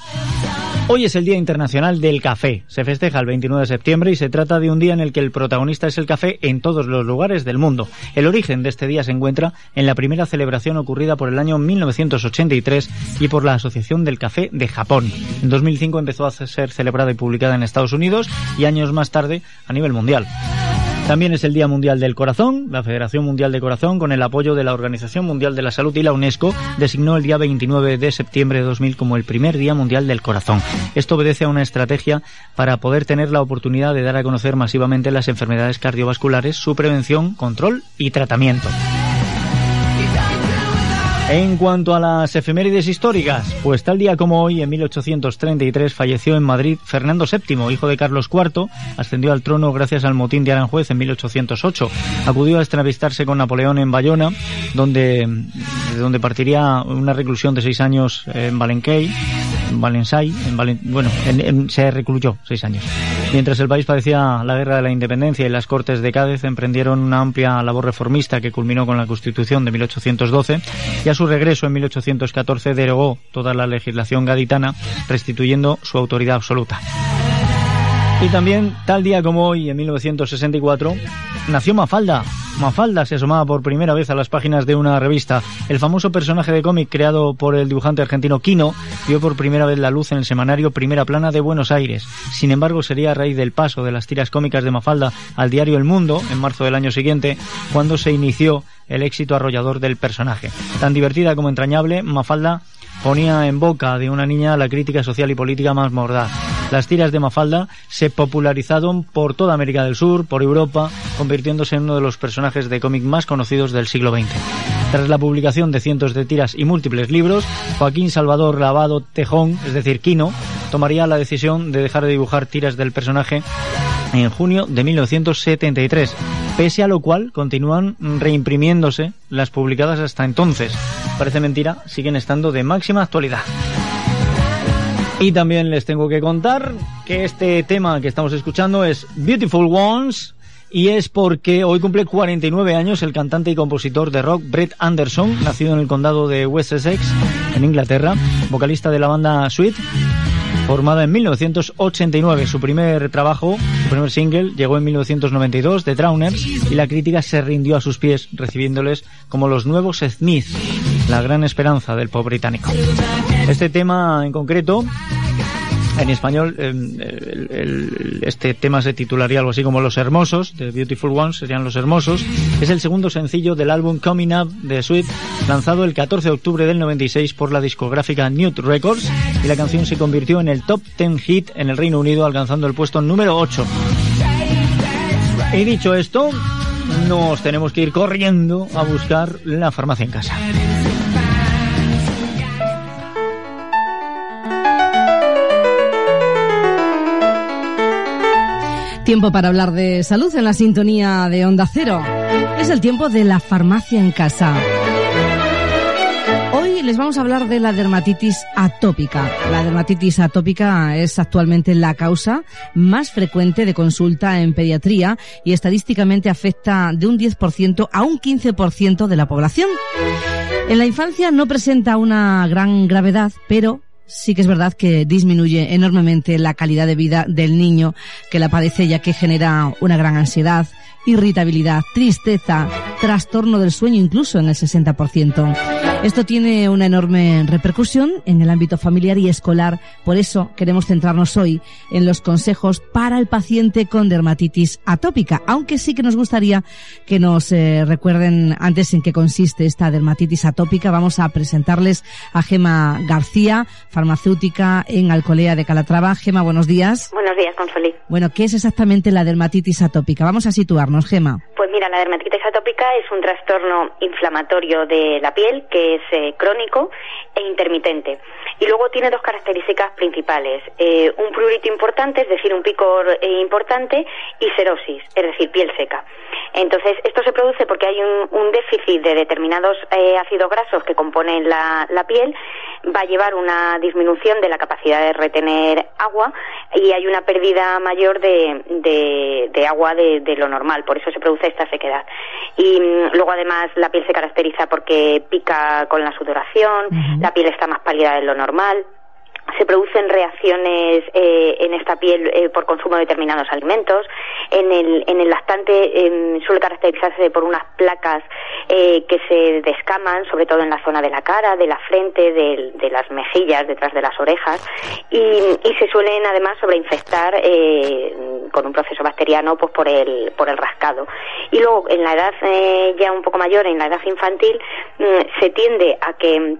Hoy es el Día Internacional del Café. Se festeja el 29 de septiembre y se trata de un día en el que el protagonista es el café en todos los lugares del mundo. El origen de este día se encuentra en la primera celebración ocurrida por el año 1983 y por la Asociación del Café de Japón. En 2005 empezó a ser celebrada y publicada en Estados Unidos y años más tarde a nivel mundial. También es el Día Mundial del Corazón. La Federación Mundial de Corazón, con el apoyo de la Organización Mundial de la Salud y la UNESCO, designó el día 29 de septiembre de 2000 como el primer Día Mundial del Corazón. Esto obedece a una estrategia para poder tener la oportunidad de dar a conocer masivamente las enfermedades cardiovasculares, su prevención, control y tratamiento. En cuanto a las efemérides históricas, pues tal día como hoy, en 1833, falleció en Madrid Fernando VII, hijo de Carlos IV, ascendió al trono gracias al motín de Aranjuez en 1808. Acudió a entrevistarse con Napoleón en Bayona, donde, de donde partiría una reclusión de seis años en En Valensay, en bueno, se recluyó seis años. Mientras el país padecía la guerra de la independencia y las Cortes de Cádiz emprendieron una amplia labor reformista que culminó con la Constitución de 1812 y a su regreso en 1814 derogó toda la legislación gaditana, restituyendo su autoridad absoluta. Y también, tal día como hoy, en 1964, nació Mafalda. Mafalda se asomaba por primera vez a las páginas de una revista. El famoso personaje de cómic creado por el dibujante argentino Quino vio por primera vez la luz en el semanario Primera Plana de Buenos Aires. Sin embargo, sería a raíz del paso de las tiras cómicas de Mafalda al diario El Mundo, en marzo del año siguiente, cuando se inició el éxito arrollador del personaje. Tan divertida como entrañable, Mafalda ponía en boca de una niña la crítica social y política más mordaz. Las tiras de Mafalda se popularizaron por toda América del Sur, por Europa, convirtiéndose en uno de los personajes de cómic más conocidos del siglo XX. Tras la publicación de cientos de tiras y múltiples libros, Joaquín Salvador Lavado Tejón, es decir, Quino, tomaría la decisión de dejar de dibujar tiras del personaje en junio de 1973, pese a lo cual continúan reimprimiéndose las publicadas hasta entonces. Parece mentira, siguen estando de máxima actualidad. Y también les tengo que contar que este tema que estamos escuchando es Beautiful Ones y es porque hoy cumple 49 años el cantante y compositor de rock Brett Anderson, nacido en el condado de West Essex, en Inglaterra, vocalista de la banda Sweet formada en 1989. Su primer trabajo, su primer single, llegó en 1992 de Drowners y la crítica se rindió a sus pies, recibiéndoles como los nuevos Smith, la gran esperanza del pop británico. Este tema en concreto en español, em, este tema se titularía algo así como Los Hermosos, de Beautiful Ones, serían Los Hermosos. Es el segundo sencillo del álbum Coming Up de Sweet, lanzado el 14 de octubre del 96 por la discográfica Newt Records, y la canción se convirtió en el top 10 hit en el Reino Unido, alcanzando el puesto número 8. Y dicho esto, nos tenemos que ir corriendo a buscar la farmacia en casa. Tiempo para hablar de salud en la sintonía de Onda Cero. Es el tiempo de la farmacia en casa. Hoy les vamos a hablar de la dermatitis atópica. La dermatitis atópica es actualmente la causa más frecuente de consulta en pediatría y estadísticamente afecta de un 10% a un 15% de la población. En la infancia no presenta una gran gravedad, pero sí que es verdad que disminuye enormemente la calidad de vida del niño que la padece ya que genera una gran ansiedad, irritabilidad, tristeza, trastorno del sueño incluso en el 60%. Esto tiene una enorme repercusión en el ámbito familiar y escolar, por eso queremos centrarnos hoy en los consejos para el paciente con dermatitis atópica, aunque sí que nos gustaría que nos eh, recuerden antes en qué consiste esta dermatitis atópica. Vamos a presentarles a Gema García, farmacéutica en Alcolea de Calatrava. Gema, buenos días. Buenos días, Consolí. Bueno, ¿qué es exactamente la dermatitis atópica? Vamos a situarnos, Gema. Mira, la dermatitis atópica es un trastorno inflamatorio de la piel que es eh, crónico e intermitente. Y luego tiene dos características principales. Eh, un prurito importante, es decir, un picor eh, importante, y serosis, es decir, piel seca. Entonces, esto se produce porque hay un, déficit de determinados ácidos grasos que componen la, piel, va a llevar una disminución de la capacidad de retener agua y hay una pérdida mayor de, agua de, de lo normal. Por eso se produce esta sequedad. Y mm, luego además la piel se caracteriza porque pica con la sudoración, la piel está más pálida de lo normal se producen reacciones eh, en esta piel eh, por consumo de determinados alimentos. En el, en el lactante em, suele caracterizarse por unas placas eh, que se descaman, sobre todo en la zona de la cara, de la frente, de, de las mejillas, detrás de las orejas, y, y se suelen además sobreinfectar con un proceso bacteriano pues por el, por el rascado. Y luego en la edad ya un poco mayor, en la edad infantil, mm, se tiende a que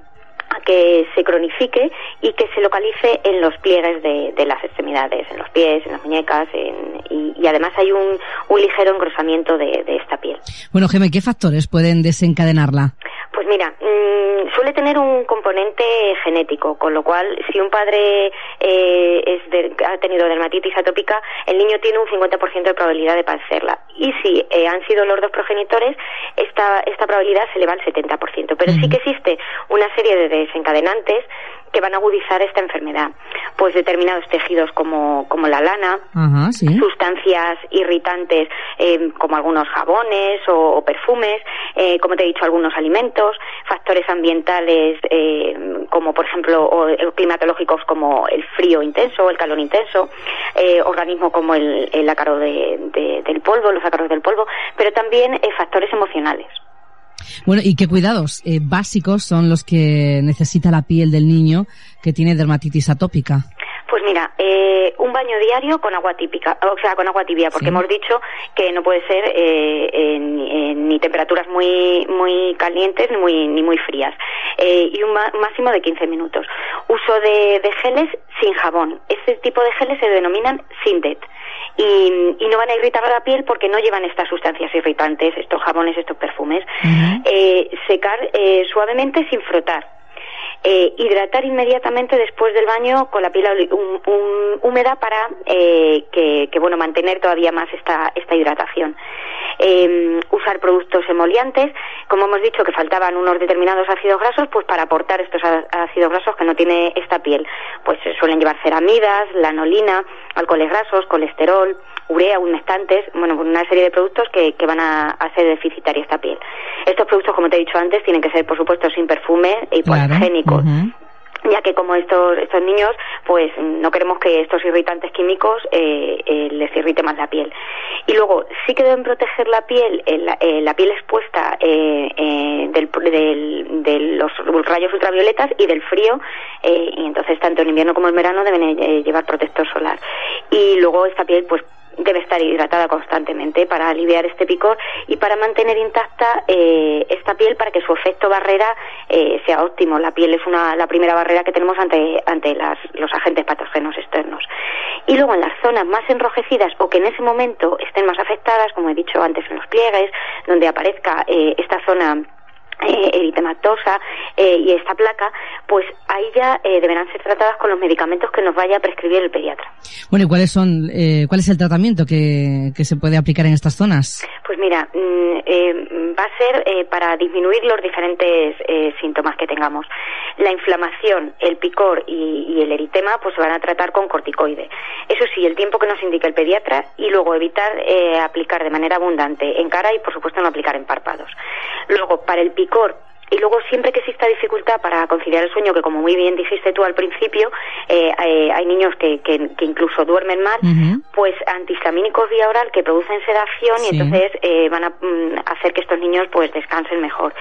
a que se cronifique y que se localice en los pliegues de, de las extremidades, en los pies, en las muñecas, y, y, además hay un, un ligero engrosamiento de, de, esta piel. Bueno, Geme, ¿qué factores pueden desencadenarla? Pues mira, mmm, suele tener un componente genético, con lo cual si un padre eh, es de, ha tenido dermatitis atópica, el niño tiene un 50% de probabilidad de padecerla. Y si eh, han sido los dos progenitores, esta, esta probabilidad se eleva al 70%. Pero sí que existe una serie de desencadenantes que van a agudizar esta enfermedad. Pues determinados tejidos como, como la lana, sustancias irritantes eh, como algunos jabones o, perfumes, eh, como te he dicho, algunos alimentos, factores ambientales eh, como por ejemplo o, climatológicos como el frío intenso o el calor intenso, organismos como el, el ácaro de, del polvo, los ácaros del polvo, pero también factores emocionales. Bueno, ¿y qué cuidados eh, básicos son los que necesita la piel del niño que tiene dermatitis atópica? Pues mira, eh, un baño diario con agua típica, o sea, con agua tibia, porque hemos dicho que no puede ser eh, ni temperaturas muy muy calientes ni muy ni muy frías y un máximo de 15 minutos. Uso de, de, geles sin jabón. Este tipo de geles se denominan Sindet y, no van a irritar la piel porque no llevan estas sustancias irritantes, estos jabones, estos perfumes. Eh, secar eh, suavemente sin frotar. Eh, hidratar inmediatamente después del baño con la piel húmeda para que, bueno mantener todavía más esta, esta hidratación. usar productos emoliantes, como hemos dicho que faltaban unos determinados ácidos grasos, pues para aportar estos ácidos grasos que no tiene esta piel, pues suelen llevar ceramidas, lanolina, alcoholes grasos, colesterol, urea, humectantes, bueno, una serie de productos que, que van a, hacer deficitaria esta piel. Estos productos, como te he dicho antes, tienen que ser, por supuesto, sin perfume y ya que como estos estos niños pues no queremos que estos irritantes químicos eh, eh, les irrite más la piel. Y luego sí que deben proteger la piel eh, la, piel expuesta del, del, de los rayos ultravioletas y del frío y entonces tanto en invierno como en verano deben llevar protector solar. Y luego esta piel pues debe estar hidratada constantemente para aliviar este picor y para mantener intacta eh, esta piel para que su efecto barrera eh, sea óptimo. La piel es una, la primera barrera que tenemos ante, ante las, los agentes patógenos externos. Y luego en las zonas más enrojecidas o que en ese momento estén más afectadas, como he dicho antes en los pliegues, donde aparezca eh, esta zona eh, eritematosa eh, y esta placa, pues ahí ya eh, deberán ser tratadas con los medicamentos que nos vaya a prescribir el pediatra. Bueno, ¿y cuáles son, eh, cuál es el tratamiento que, que, se puede aplicar en estas zonas? Pues mira, mm, eh, va a ser para disminuir los diferentes síntomas que tengamos. La inflamación, el picor y, y, el eritema, pues se van a tratar con corticoide. Eso sí, el tiempo que nos indica el pediatra y luego evitar aplicar de manera abundante en cara y, por supuesto, no aplicar en párpados. Luego, para el picor Minicor y luego siempre que exista dificultad para conciliar el sueño, que como muy bien dijiste tú al principio, eh, eh, hay niños que, que, incluso duermen mal, pues antihistamínicos vía oral que producen sedación y entonces eh, van a mm, hacer que estos niños pues descansen mejor.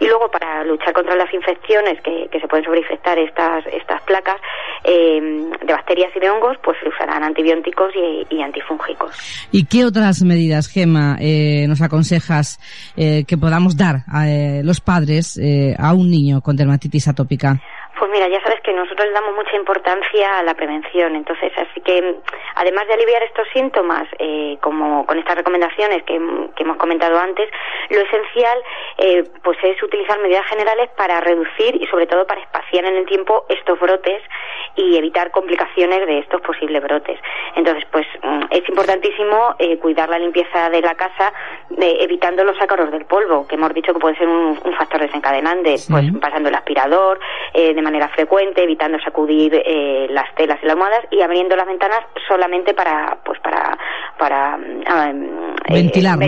Y luego para luchar contra las infecciones que, que se pueden sobreinfectar estas, estas placas de bacterias y de hongos, pues se usarán antibióticos y, antifúngicos. ¿Y qué otras medidas, Gema, nos aconsejas que podamos dar a los padres eh, a un niño con dermatitis atópica? Mira, ya sabes que nosotros le damos mucha importancia a la prevención, entonces así que además de aliviar estos síntomas, eh, como con estas recomendaciones que, hemos comentado antes, lo esencial eh, pues es utilizar medidas generales para reducir y sobre todo para espaciar en el tiempo estos brotes y evitar complicaciones de estos posibles brotes. Entonces, pues mm, es importantísimo eh, cuidar la limpieza de la casa, evitando los ácaros del polvo, que hemos dicho que puede ser un, factor desencadenante, pues pasando el aspirador, de manera frecuente, evitando sacudir eh, las telas y las almohadas y abriendo las ventanas solamente para, pues para, para eh, ventilar,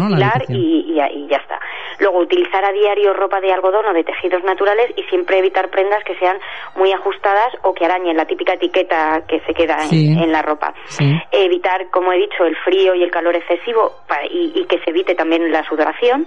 y, ya está. Luego utilizar a diario ropa de algodón o de tejidos naturales y siempre evitar prendas que sean muy ajustadas o que arañen la típica etiqueta que se queda en, la ropa. Evitar, como he dicho, el frío y el calor excesivo y, y que se evite también la sudoración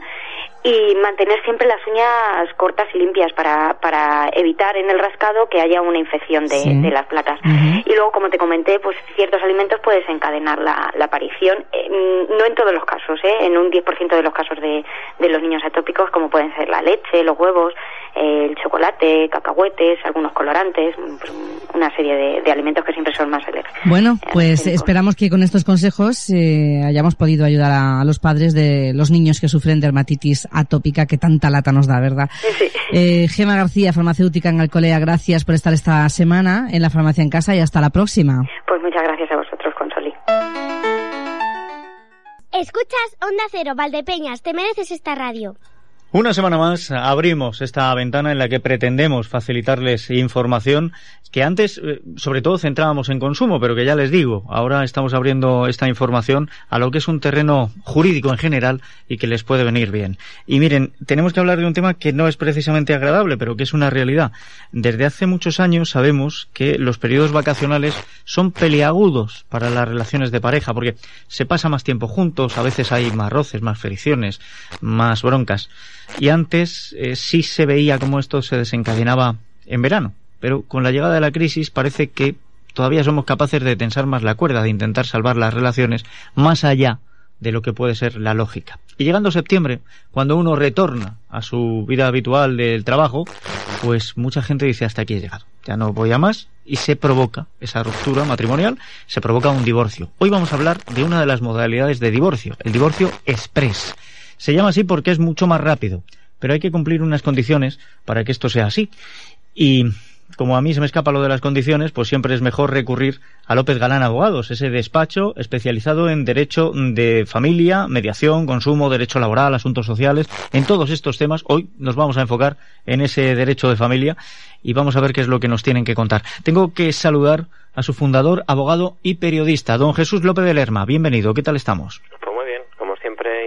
y mantener siempre las uñas cortas y limpias para, para evitar en el rascado que haya una infección de, las placas. Y luego, como te comenté, pues ciertos alimentos pueden desencadenar la, aparición, eh, no en todos los casos, ¿eh? en un 10% de los casos de, de los niños atópicos, como pueden ser la leche, los huevos, el chocolate, cacahuetes, algunos colorantes, pues, una serie de, alimentos que siempre son más alérgicos. Bueno, pues esperamos que con estos consejos eh, hayamos podido ayudar a, los padres de los niños que sufren dermatitis atópica que tanta lata nos da, ¿verdad? Sí. Eh, Gema García, farmacéutica en Alcolea, gracias por estar esta semana en la farmacia en casa y hasta la próxima. Pues muchas gracias a vosotros, Consoli. Escuchas Onda Cero, Valdepeñas, te mereces esta radio. Una semana más abrimos esta ventana en la que pretendemos facilitarles información que antes, eh, sobre todo, centrábamos en consumo, pero que ya les digo, ahora estamos abriendo esta información a lo que es un terreno jurídico en general y que les puede venir bien. Y miren, tenemos que hablar de un tema que no es precisamente agradable, pero que es una realidad. Desde hace muchos años sabemos que los periodos vacacionales son peliagudos para las relaciones de pareja, porque se pasa más tiempo juntos, a veces hay más roces, más fricciones, más broncas. Y antes eh, sí se veía cómo esto se desencadenaba en verano. Pero con la llegada de la crisis parece que todavía somos capaces de tensar más la cuerda, de intentar salvar las relaciones más allá de lo que puede ser la lógica. Y llegando septiembre, cuando uno retorna a su vida habitual del trabajo, pues mucha gente dice hasta aquí he llegado, ya no voy a más y se provoca esa ruptura matrimonial, se provoca un divorcio. Hoy vamos a hablar de una de las modalidades de divorcio, el divorcio express. Se llama así porque es mucho más rápido, pero hay que cumplir unas condiciones para que esto sea así. Y como a mí se me escapa lo de las condiciones, pues siempre es mejor recurrir a López Galán Abogados, ese despacho especializado en derecho de familia, mediación, consumo, derecho laboral, asuntos sociales, en todos estos temas. Hoy nos vamos a enfocar en ese derecho de familia y vamos a ver qué es lo que nos tienen que contar. Tengo que saludar a su fundador, abogado y periodista, don Jesús López de Lerma. Bienvenido, ¿qué tal estamos?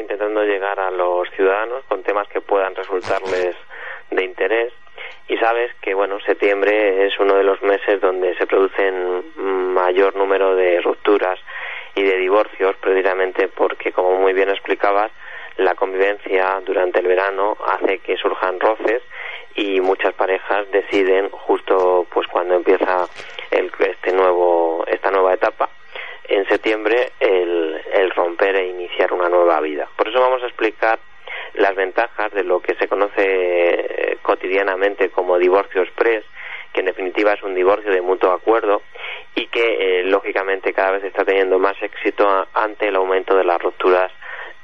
Intentando llegar a los ciudadanos con temas que puedan resultarles de interés. Y sabes que bueno septiembre es uno de los meses donde se producen mayor número de rupturas y de divorcios precisamente porque como muy bien explicabas la convivencia durante el verano hace que surjan roces y muchas parejas deciden justo pues cuando empieza el, este nuevo esta nueva etapa en septiembre el, romper e iniciar una nueva vida. Por eso vamos a explicar las ventajas de lo que se conoce eh, cotidianamente como divorcio express, que en definitiva es un divorcio de mutuo acuerdo y que eh, lógicamente cada vez está teniendo más éxito ante el aumento de las rupturas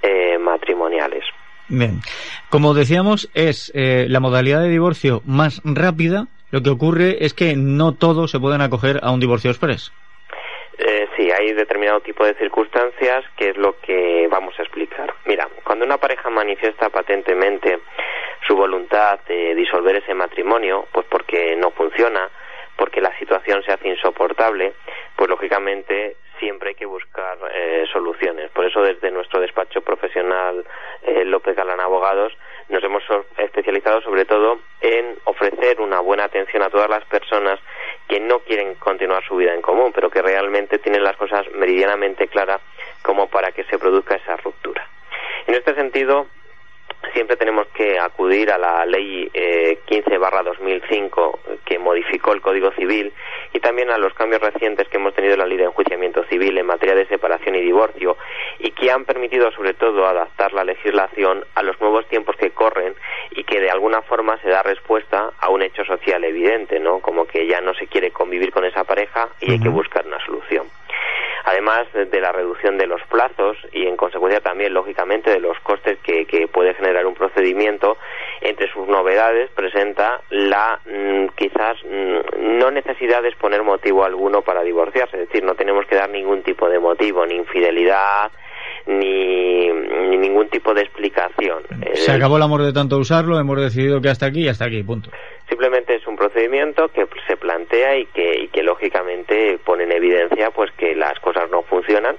eh, matrimoniales. Bien, como decíamos, es la modalidad de divorcio más rápida. Lo que ocurre es que no todos se pueden acoger a un divorcio express. Eh, sí, hay determinado tipo de circunstancias que es lo que vamos a explicar. Mira, cuando una pareja manifiesta patentemente su voluntad de disolver ese matrimonio, pues porque no funciona, porque la situación se hace insoportable, pues lógicamente siempre hay que buscar eh, soluciones. Por eso desde nuestro despacho profesional eh, López Galán Abogados nos hemos especializado sobre todo en ofrecer una buena atención a todas las personas que no quieren continuar su vida en común, pero que realmente tienen las cosas meridianamente claras como para que se produzca esa ruptura. En este sentido, siempre tenemos que acudir a la ley eh, 15 barra 2005 que modificó el Código Civil y también a los cambios recientes que hemos tenido en la ley de enjuiciamiento civil en materia de separación y divorcio y que han permitido sobre todo adaptar la legislación a los nuevos tiempos que corren y que de alguna forma se da respuesta a un hecho social evidente, ¿no? Como que ya no se quiere convivir con esa pareja y hay que buscar una solución además de la reducción de los plazos y en consecuencia también lógicamente de los costes que, puede generar un procedimiento entre sus novedades presenta la mm, quizás mm, no necesidad de exponer motivo alguno para divorciarse es decir no tenemos que dar ningún tipo de motivo ni infidelidad ni, ningún tipo de explicación. Se acabó el amor de tanto usarlo, hemos decidido que hasta aquí y hasta aquí, punto. Simplemente procedimiento que se plantea y que, y que lógicamente pone en evidencia pues que las cosas no funcionan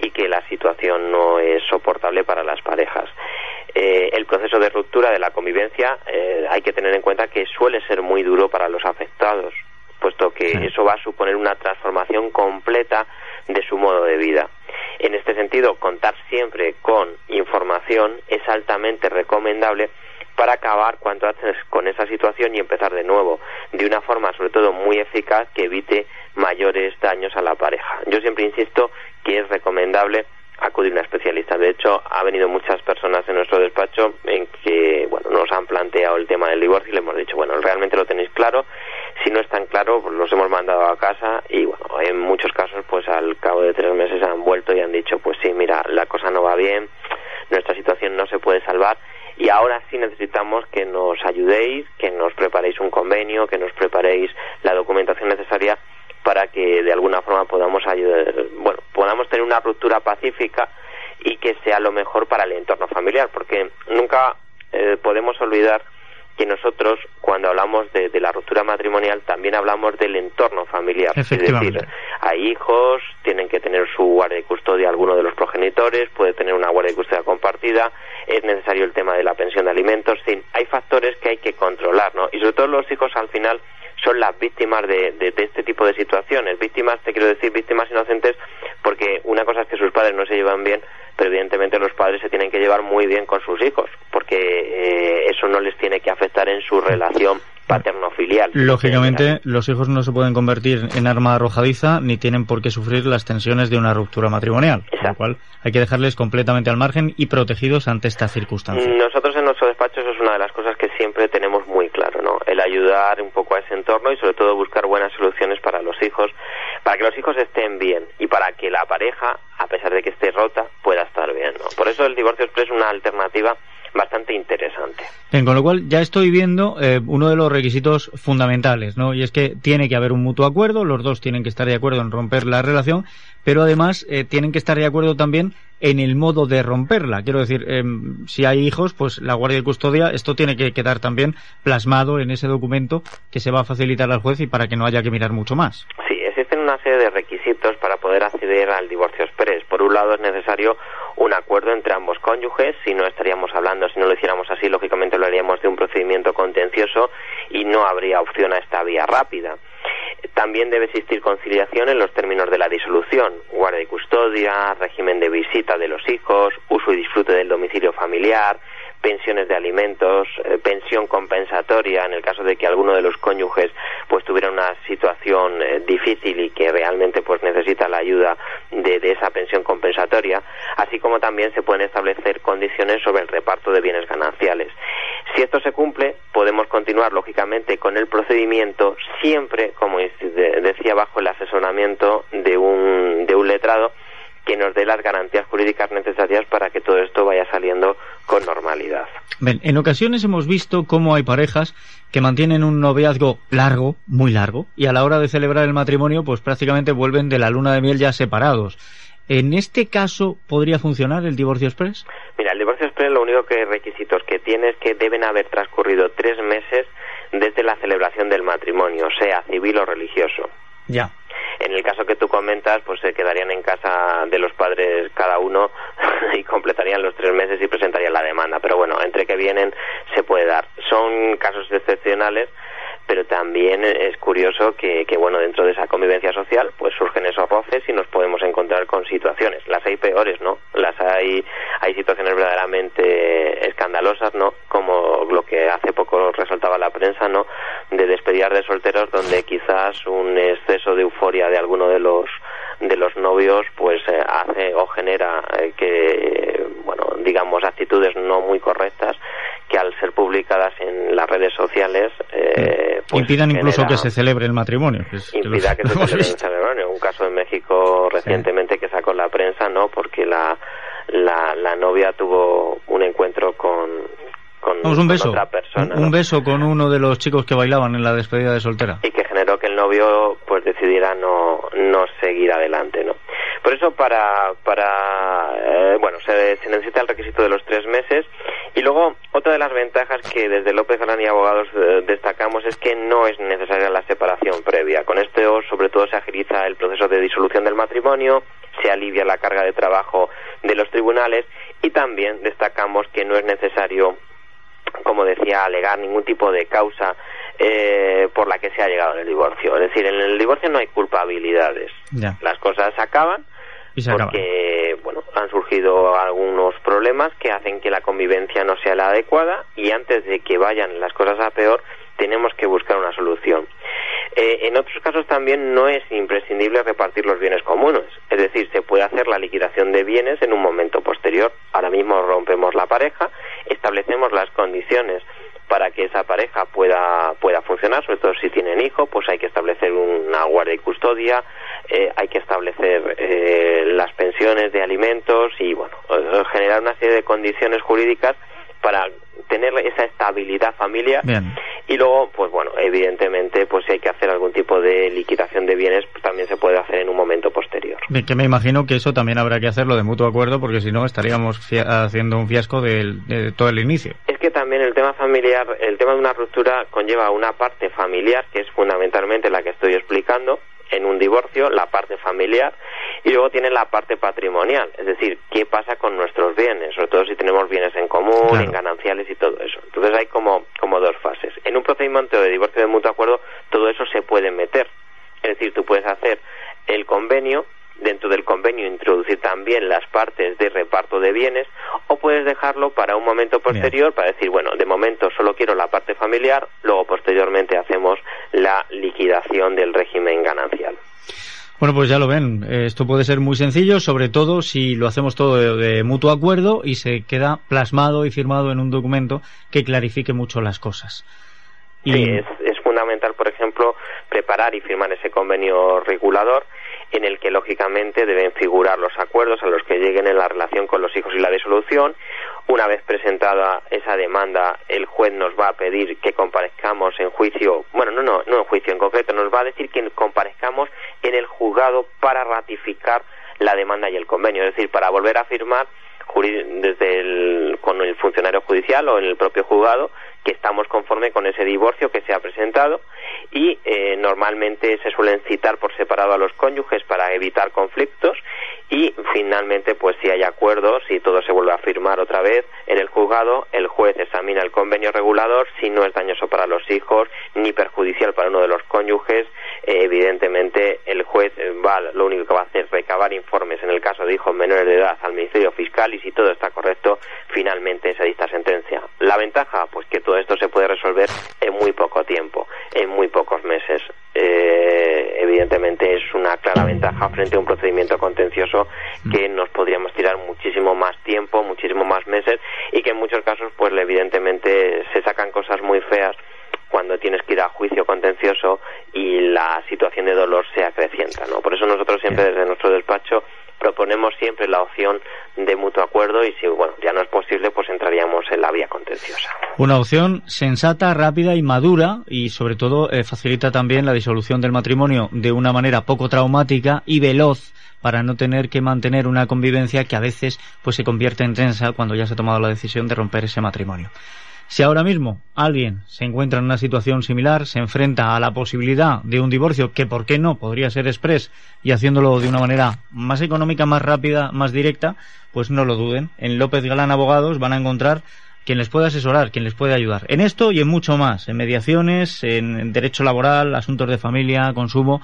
y que la situación no es soportable para las parejas. Eh, el proceso de ruptura de la convivencia eh, hay que tener en cuenta que suele ser muy duro para los afectados, puesto que eso va a suponer una transformación completa de su modo de vida. En este sentido, contar siempre con información es altamente recomendable para acabar cuanto antes con esa situación y empezar de nuevo, de una forma sobre todo muy eficaz que evite mayores daños a la pareja. Yo siempre insisto que es recomendable acudir a un especialista. De hecho, ha venido muchas personas en nuestro despacho en que, bueno, nos han planteado el tema del divorcio y le hemos dicho, bueno, realmente lo tenéis claro. Si no es tan claro, los hemos mandado a casa y, bueno, en muchos casos, pues al cabo de tres meses han vuelto y han dicho, pues sí, mira, la cosa no va bien, nuestra situación no se puede salvar y ahora sí necesitamos que nos ayudéis, que nos preparéis un convenio, que nos preparéis la documentación necesaria para que de alguna forma podamos bueno, podamos tener una ruptura pacífica y que sea lo mejor para el entorno familiar, porque nunca eh, podemos olvidar que nosotros cuando hablamos de, la ruptura matrimonial también hablamos del entorno familiar. Es decir, hay hijos, tienen que tener su guardia y custodia alguno de los progenitores, puede tener una guardia y custodia compartida, es necesario el tema de la pensión de alimentos, en hay factores que hay que controlar, ¿no? Y sobre todo los hijos al final son las víctimas de, de, este tipo de situaciones. Víctimas, te quiero decir, víctimas inocentes, porque una cosa es que sus padres no se llevan bien, pero evidentemente los padres se tienen que llevar muy bien con sus hijos, porque eh, eso no les tiene que afectar en su relación paterno-filial. Lógicamente, los hijos no se pueden convertir en arma arrojadiza ni tienen por qué sufrir las tensiones de una ruptura matrimonial, con lo cual hay que dejarles completamente al margen y protegidos ante estas circunstancias. Nosotros en nuestro despacho eso es una de las cosas que siempre tenemos muy claro, ¿no? El ayudar un poco a ese entorno y sobre todo buscar buenas soluciones para los hijos, para que los hijos estén bien y para que la pareja, a pesar de que esté rota, pueda estar bien, ¿no? Por eso el divorcio express es una alternativa bastante interesante. Bien, con lo cual ya estoy viendo eh, uno de los requisitos fundamentales, ¿no? Y es que tiene que haber un mutuo acuerdo, los dos tienen que estar de acuerdo en romper la relación, pero además eh, tienen que estar de acuerdo también en el modo de romperla. Quiero decir, em, si hay hijos, pues la guardia de custodia, esto tiene que quedar también plasmado en ese documento que se va a facilitar al juez y para que no haya que mirar mucho más. Sí, existen una serie de requisitos para poder acceder al divorcio express. Por un lado es necesario un acuerdo entre ambos cónyuges, si no estaríamos hablando, si no lo hiciéramos así, lógicamente lo haríamos de un procedimiento contencioso y no habría opción a esta vía rápida. También debe existir conciliación en los términos de la disolución, guardia y custodia, régimen de visita de los hijos, uso y disfrute del domicilio familiar, pensiones de alimentos, eh, pensión compensatoria en el caso de que alguno de los cónyuges pues tuviera una situación eh, difícil y que realmente pues necesita la ayuda de, de, esa pensión compensatoria, así como también se pueden establecer condiciones sobre el reparto de bienes gananciales. Si esto se cumple, podemos continuar lógicamente con el procedimiento siempre, como decía, bajo el asesoramiento de un, de un letrado que nos dé las garantías jurídicas necesarias para que todo esto vaya saliendo con normalidad. en ocasiones hemos visto cómo hay parejas que mantienen un noviazgo largo, muy largo, y a la hora de celebrar el matrimonio, pues prácticamente vuelven de la luna de miel ya separados. ¿En este caso podría funcionar el divorcio express? Mira, el divorcio express lo único que requisitos que tiene es que deben haber transcurrido tres meses desde la celebración del matrimonio, sea civil o religioso. Ya. En el caso que tú comentas, pues se quedarían en casa de los padres cada uno [LAUGHS] y completarían los tres meses y presentarían la demanda. Pero bueno, entre que vienen se puede dar. Son casos excepcionales pero también es curioso que, que, bueno dentro de esa convivencia social pues surgen esos roces y nos podemos encontrar con situaciones las hay peores no las hay hay situaciones verdaderamente escandalosas, ¿no? Como lo que hace poco resaltaba la prensa, ¿no? De despedidas de solteros donde quizás un exceso de euforia de alguno de los de los novios pues eh, hace o genera eh, que bueno digamos actitudes no muy correctas que al ser publicadas en las redes sociales eh, pues impidan incluso que se celebre el matrimonio que impida que, se [LAUGHS] celebre el matrimonio un caso en México recientemente que sacó la prensa no porque la, la la novia tuvo un encuentro con con, un beso, otra persona. Un, beso con uno de los chicos que bailaban en la despedida de soltera. Y que generó que el novio pues decidiera no, no seguir adelante, ¿no? Por eso para, para eh, bueno, se, se, necesita el requisito de los tres meses y luego otra de las ventajas que desde López Galán y Abogados eh, destacamos es que no es necesaria la separación previa. Con esto sobre todo se agiliza el proceso de disolución del matrimonio, se alivia la carga de trabajo de los tribunales y también destacamos que no es necesario como decía, alegar ningún tipo de causa eh, por la que se ha llegado en el divorcio. Es decir, en el divorcio no hay culpabilidades. Las cosas acaban porque bueno han surgido algunos problemas que hacen que la convivencia no sea la adecuada y antes de que vayan las cosas a peor tenemos que buscar una solución. Eh, en otros casos también no es imprescindible repartir los bienes comunes, es decir, se puede hacer la liquidación de bienes en un momento posterior. Ahora mismo rompemos la pareja, establecemos las condiciones para que esa pareja pueda pueda funcionar, sobre todo si tienen hijos, pues hay que establecer una guardia y custodia, eh, hay que y bueno, generar una serie de condiciones jurídicas para tener esa estabilidad familiar. Y luego pues bueno evidentemente pues si hay que hacer algún tipo de liquidación de bienes pues, también se puede hacer en un momento posterior. Que me imagino que eso también habrá que hacerlo de mutuo acuerdo porque si no estaríamos haciendo un fiasco de todo el inicio. Es que también el tema familiar el tema de una ruptura conlleva una parte familiar que es fundamentalmente la que estoy explicando en un divorcio la parte familiar y luego tiene la parte patrimonial, es decir, qué pasa con nuestros bienes, sobre todo si tenemos bienes en común, en gananciales y todo eso. Entonces hay como, como dos fases. En un procedimiento de divorcio de mutuo acuerdo todo eso se puede meter, es decir, tú puedes hacer el convenio dentro del convenio introducir también las partes de reparto de bienes o puedes dejarlo para un momento posterior para decir, bueno, de momento solo quiero la parte familiar, luego posteriormente hacemos la liquidación del régimen ganancial. Bueno, pues ya lo ven, esto puede ser muy sencillo, sobre todo si lo hacemos todo de, mutuo acuerdo y se queda plasmado y firmado en un documento que clarifique mucho las cosas. Sí, es, es fundamental, por ejemplo, preparar y firmar ese convenio regulador en el que lógicamente deben figurar los acuerdos a los que lleguen en la relación con los hijos y la disolución. Una vez presentada esa demanda, el juez nos va a pedir que comparezcamos en juicio, bueno, no, no, no en juicio en concreto, nos va a decir que comparezcamos en el juzgado para ratificar la demanda y el convenio, es decir, para volver a firmar desde el, con el funcionario judicial o en el propio juzgado que estamos conforme con ese divorcio que se ha presentado y eh, normalmente se suelen citar por separado a los cónyuges para evitar conflictos y finalmente pues si hay acuerdos y todo se vuelve a firmar otra vez en el juzgado el juez examina el convenio regulador si no es dañoso para los hijos ni perjudicial para uno de los cónyuges eh, evidentemente el juez va lo único que va a hacer es recabar informes en el caso de hijos menores de edad al Ministerio Fiscal y si todo está correcto finalmente se dicta sentencia. La ventaja pues que todo esto se puede resolver en muy poco tiempo, en muy pocos meses. Eh, evidentemente es una clara ventaja frente a un procedimiento contencioso que nos podríamos tirar muchísimo más tiempo, más meses y que en muchos casos pues evidentemente se sacan cosas muy feas cuando tienes que ir a juicio contencioso y la situación de dolor se acrecienta, ¿no? Por eso nosotros siempre desde nuestro despacho proponemos siempre la opción de mutuo acuerdo y si bueno ya no es posible pues entraríamos en la vía contenciosa. Una opción sensata, rápida y madura y sobre todo eh, facilita también la disolución del matrimonio de una manera poco traumática y veloz para no tener que mantener una convivencia que a veces pues se convierte en tensa cuando ya se ha tomado la decisión de romper ese matrimonio. Si ahora mismo alguien se encuentra en una situación similar, se enfrenta a la posibilidad de un divorcio, que por qué no podría ser express y haciéndolo de una manera más económica, más rápida, más directa, pues no lo duden. En López Galán Abogados van a encontrar quien les puede asesorar, quien les puede ayudar. En esto y en mucho más, en mediaciones, en derecho laboral, asuntos de familia, consumo,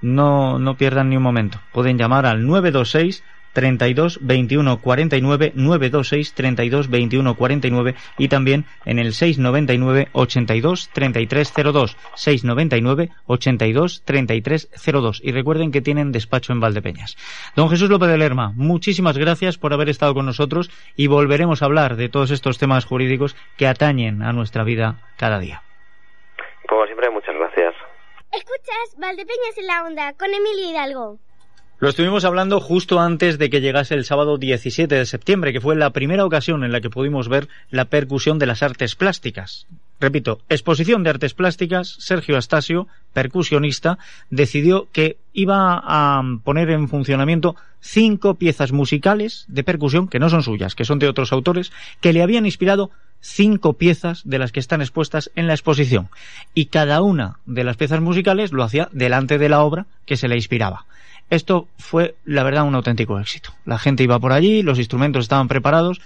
no, no pierdan ni un momento. Pueden llamar al 926 32 21 49 926 32 21 49 y también en el 699 82 3302 699 82 3302 y recuerden que tienen despacho en Valdepeñas. Don Jesús López de Lerma, muchísimas gracias por haber estado con nosotros y volveremos a hablar de todos estos temas jurídicos que atañen a nuestra vida cada día. Como siempre, muchas gracias. Escuchas Valdepeñas en la onda con Emilio Hidalgo. Lo estuvimos hablando justo antes de que llegase el sábado 17 de septiembre, que fue la primera ocasión en la que pudimos ver la percusión de las artes plásticas. Repito, exposición de artes plásticas, Sergio Astasio, percusionista, decidió que iba a poner en funcionamiento cinco piezas musicales de percusión, que no son suyas, que son de otros autores, que le habían inspirado cinco piezas de las que están expuestas en la exposición. Y cada una de las piezas musicales lo hacía delante de la obra que se le inspiraba. Esto fue, la verdad, un auténtico éxito. La gente iba por allí, los instrumentos estaban preparados.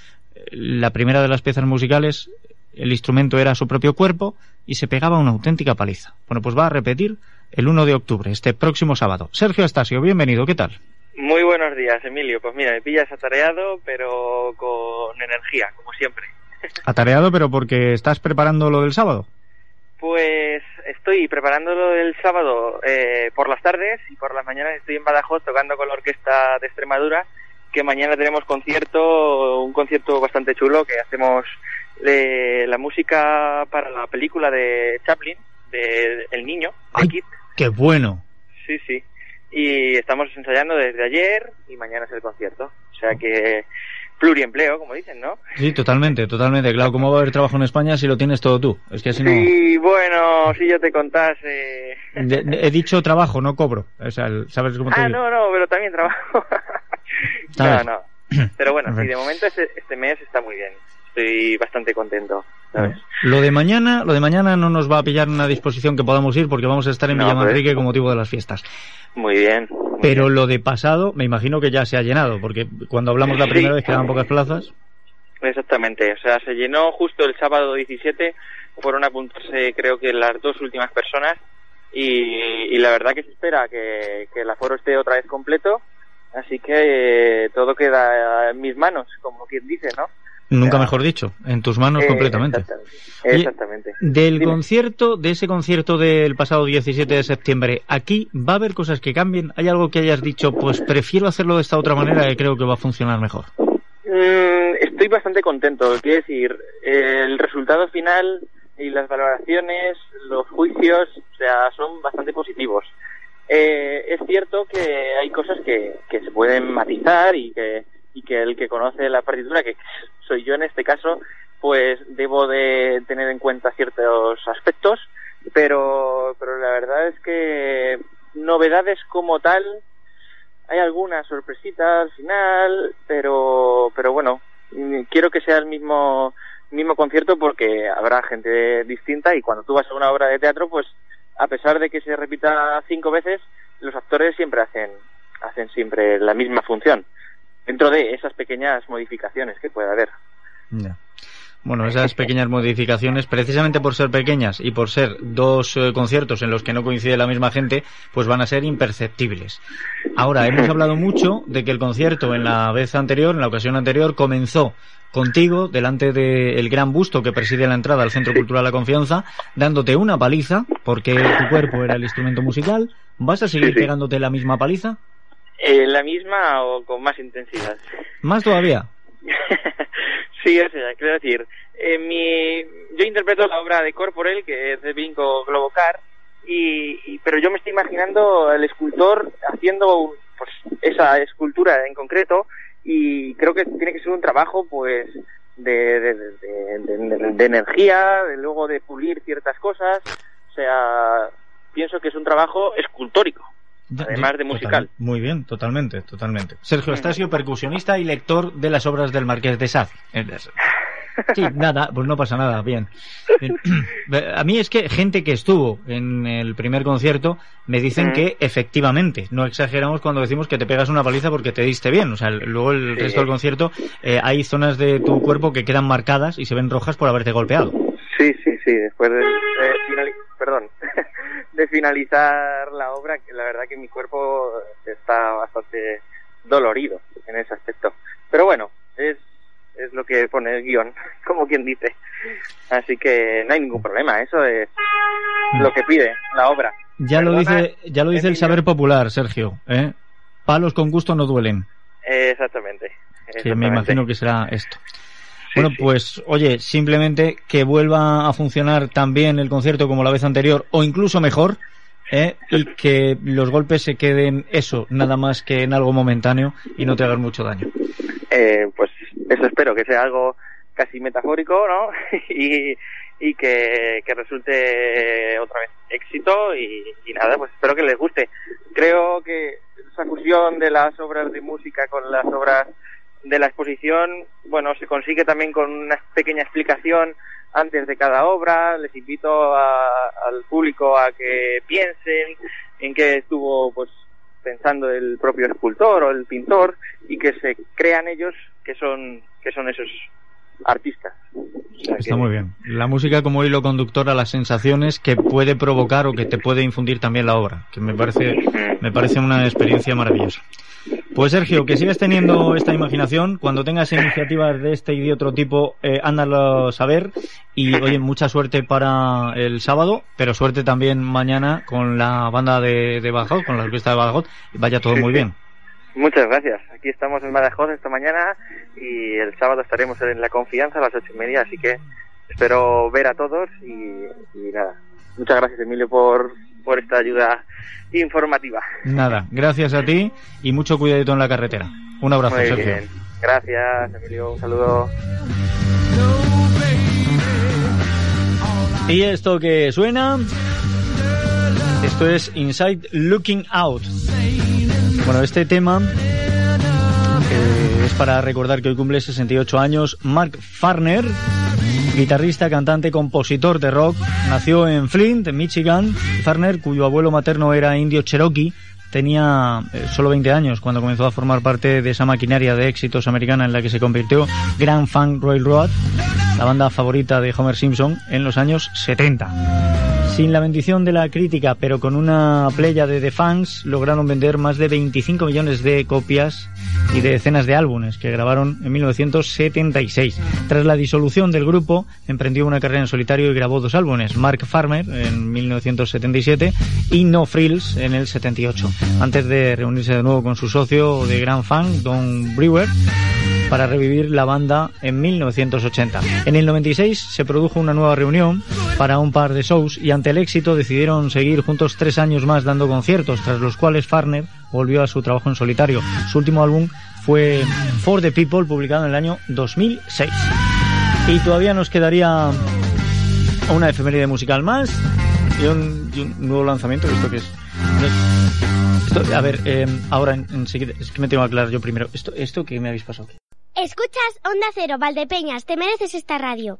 La primera de las piezas musicales, el instrumento era su propio cuerpo y se pegaba una auténtica paliza. Bueno, pues va a repetir el 1 de octubre, este próximo sábado. Sergio Astasio, bienvenido, ¿qué tal? Muy buenos días, Emilio. Pues mira, me pillas atareado, pero con energía, como siempre. [LAUGHS] Atareado, pero porque estás preparando lo del sábado. Pues estoy preparándolo el sábado eh, por las tardes y por las mañanas estoy en Badajoz tocando con la orquesta de Extremadura, que mañana tenemos concierto, un concierto bastante chulo que hacemos de la música para la película de Chaplin, de El Niño, de ¡Ay, Kid. qué bueno! Sí, sí. Y estamos ensayando desde ayer y mañana es el concierto. O sea que pluriempleo, como dicen, ¿no? Sí, totalmente, totalmente. Claro, ¿cómo va a haber trabajo en España si lo tienes todo tú? Es que así no... Sí, bueno, si yo te contase... De- de- he dicho trabajo, no cobro. O sea, el- ¿sabes cómo te Ah, digo? no, no, pero también trabajo. [LAUGHS] no, ¿Sabes? no. Pero bueno, sí, de momento este, este mes está muy bien. Estoy bastante contento, ¿sabes? Lo de mañana, lo de mañana no nos va a pillar una disposición que podamos ir porque vamos a estar en No, Villamanrique pues. con motivo de las fiestas. Muy bien. Pero lo de pasado, me imagino que ya se ha llenado, porque cuando hablamos la Sí. primera vez quedaban pocas plazas. Exactamente, o sea, se llenó justo el sábado 17, fueron a apuntarse creo que las dos últimas personas y, y la verdad que se espera que, que el aforo esté otra vez completo, así que eh, todo queda en mis manos, como quien dice, ¿no? Nunca mejor dicho, en tus manos Eh, completamente. Exactamente. Del Dime. concierto, de ese concierto del pasado 17 de septiembre, aquí va a haber cosas que cambien. ¿Hay algo que hayas dicho, pues prefiero hacerlo de esta otra manera que creo que va a funcionar mejor? Mm, estoy bastante contento, quiero decir, el resultado final y las valoraciones, los juicios, o sea, son bastante positivos. Eh, es cierto que hay cosas que, que se pueden matizar y que, y que el que conoce la partitura, que soy yo en este caso, pues debo de tener en cuenta ciertos aspectos, pero, pero la verdad es que novedades como tal, hay algunas sorpresitas al final, pero, pero bueno, quiero que sea el mismo, mismo concierto porque habrá gente distinta y cuando tú vas a una obra de teatro, pues a pesar de que se repita cinco veces, los actores siempre hacen, hacen siempre la misma función, dentro de esas pequeñas modificaciones que puede haber. Bueno, esas pequeñas modificaciones, precisamente por ser pequeñas y por ser dos eh, conciertos en los que no coincide la misma gente, pues van a ser imperceptibles. Ahora, hemos [LAUGHS] hablado mucho de que el concierto en la vez anterior, en la ocasión anterior, comenzó contigo delante del gran busto que preside la entrada al Centro Cultural La Confianza, dándote una paliza, porque tu cuerpo era el instrumento musical. ¿Vas a seguir pegándote la misma paliza? Eh, ¿La misma o con más intensidad? ¿Más todavía? [LAUGHS] sí, o sea, quiero decir, eh, mi, yo interpreto la obra de Corporel, que es de Vinco Globocar, y, y- pero yo me estoy imaginando el escultor haciendo pues, esa escultura en concreto, y creo que tiene que ser un trabajo, pues, de, de, de, de- de- de energía, de luego de pulir ciertas cosas, o sea, pienso que es un trabajo escultórico. Además de musical. Total- muy bien, totalmente, totalmente. Sergio Astasio, percusionista y lector de las obras del Marqués de Saz. [LAUGHS] Sí, nada, pues no pasa nada, bien. [CLEARS THROAT] A mí es que gente que estuvo en el primer concierto me dicen Mm. que efectivamente, no exageramos cuando decimos que te pegas una paliza porque te diste bien. O sea, luego el Sí. resto del concierto eh, hay zonas de tu cuerpo que quedan marcadas y se ven rojas por haberte golpeado. Sí, sí, sí, después de, finali- perdón, [LAUGHS] de finalizar la obra, que la verdad que mi cuerpo está bastante dolorido. en ese aspecto. Pero bueno, es, es lo que pone el guion, [LAUGHS] como quien dice. Así que no hay ningún problema, eso es lo que pide la obra. Ya lo dice, ya lo dice el saber popular, Sergio. ¿eh? Palos con gusto no duelen. Exactamente. Que me imagino que será esto. Bueno, pues oye, simplemente que vuelva a funcionar tan bien el concierto como la vez anterior, o incluso mejor, ¿eh? y que los golpes se queden eso, nada más que en algo momentáneo y no te hagan mucho daño. Eh, pues eso espero, que sea algo casi metafórico, ¿no? [LAUGHS] y, y que, que resulte otra vez éxito y, y nada, pues espero que les guste. Creo que esa fusión de las obras de música con las obras de la exposición, bueno, se consigue también con una pequeña explicación antes de cada obra. Les invito a- al público a que piensen en qué estuvo, pues, pensando el propio escultor o el pintor y que se crean ellos que son que son esos artistas. O sea Está que- muy bien. La música como hilo conductor a las sensaciones que puede provocar o que te puede infundir también la obra, que me parece, me parece una experiencia maravillosa. Pues Sergio, que sigas teniendo esta imaginación, cuando tengas iniciativas de este y de otro tipo, eh, ándalo a saber y oye, mucha suerte para el sábado, pero suerte también mañana con la banda de, de Badajoz, con la orquesta de Badajoz, y vaya todo muy bien. Muchas gracias. Aquí estamos en Badajoz esta mañana y el sábado estaremos en La Confianza a las ocho y media, así que espero ver a todos y, y nada. Muchas gracias, Emilio, por, por esta ayuda informativa. Nada, gracias a ti y mucho cuidadito en la carretera. Un abrazo, Muy Sergio. bien. Gracias, Emilio. Un saludo. Y esto que suena, esto es Inside Looking Out. Bueno, este tema eh, es para recordar que hoy cumple 68 años Mark Farner, guitarrista, cantante, compositor de rock. Nació en Flint, Michigan. Farner, cuyo abuelo materno era indio cherokee, tenía eh, solo 20 años cuando comenzó a formar parte de esa maquinaria de éxitos americana en la que se convirtió Grand Funk Railroad, la banda favorita de Homer Simpson en los años 70. Sin la bendición de la crítica, pero con una playa de The Fans, lograron vender más de 25 millones de copias y de decenas de álbumes que grabaron en 1976. Tras la disolución del grupo, emprendió una carrera en solitario y grabó dos álbumes, Mark Farmer en 1977 y No Frills en el 78, antes de reunirse de nuevo con su socio de Grand Fan, Don Brewer, para revivir la banda en 1980. En el 96 se produjo una nueva reunión para un par de shows y ante el éxito decidieron seguir juntos tres años más dando conciertos, tras los cuales Farner volvió a su trabajo en solitario. Su último álbum fue For the People, publicado en el año 2006. Y todavía nos quedaría una efeméride musical más y un, y un nuevo lanzamiento. ¿Esto qué es? Esto- a ver, eh, ahora en- enseguida, es que me tengo que aclarar yo primero. ¿Esto, esto qué me habéis pasado? Escuchas Onda Cero, Valdepeñas, te mereces esta radio.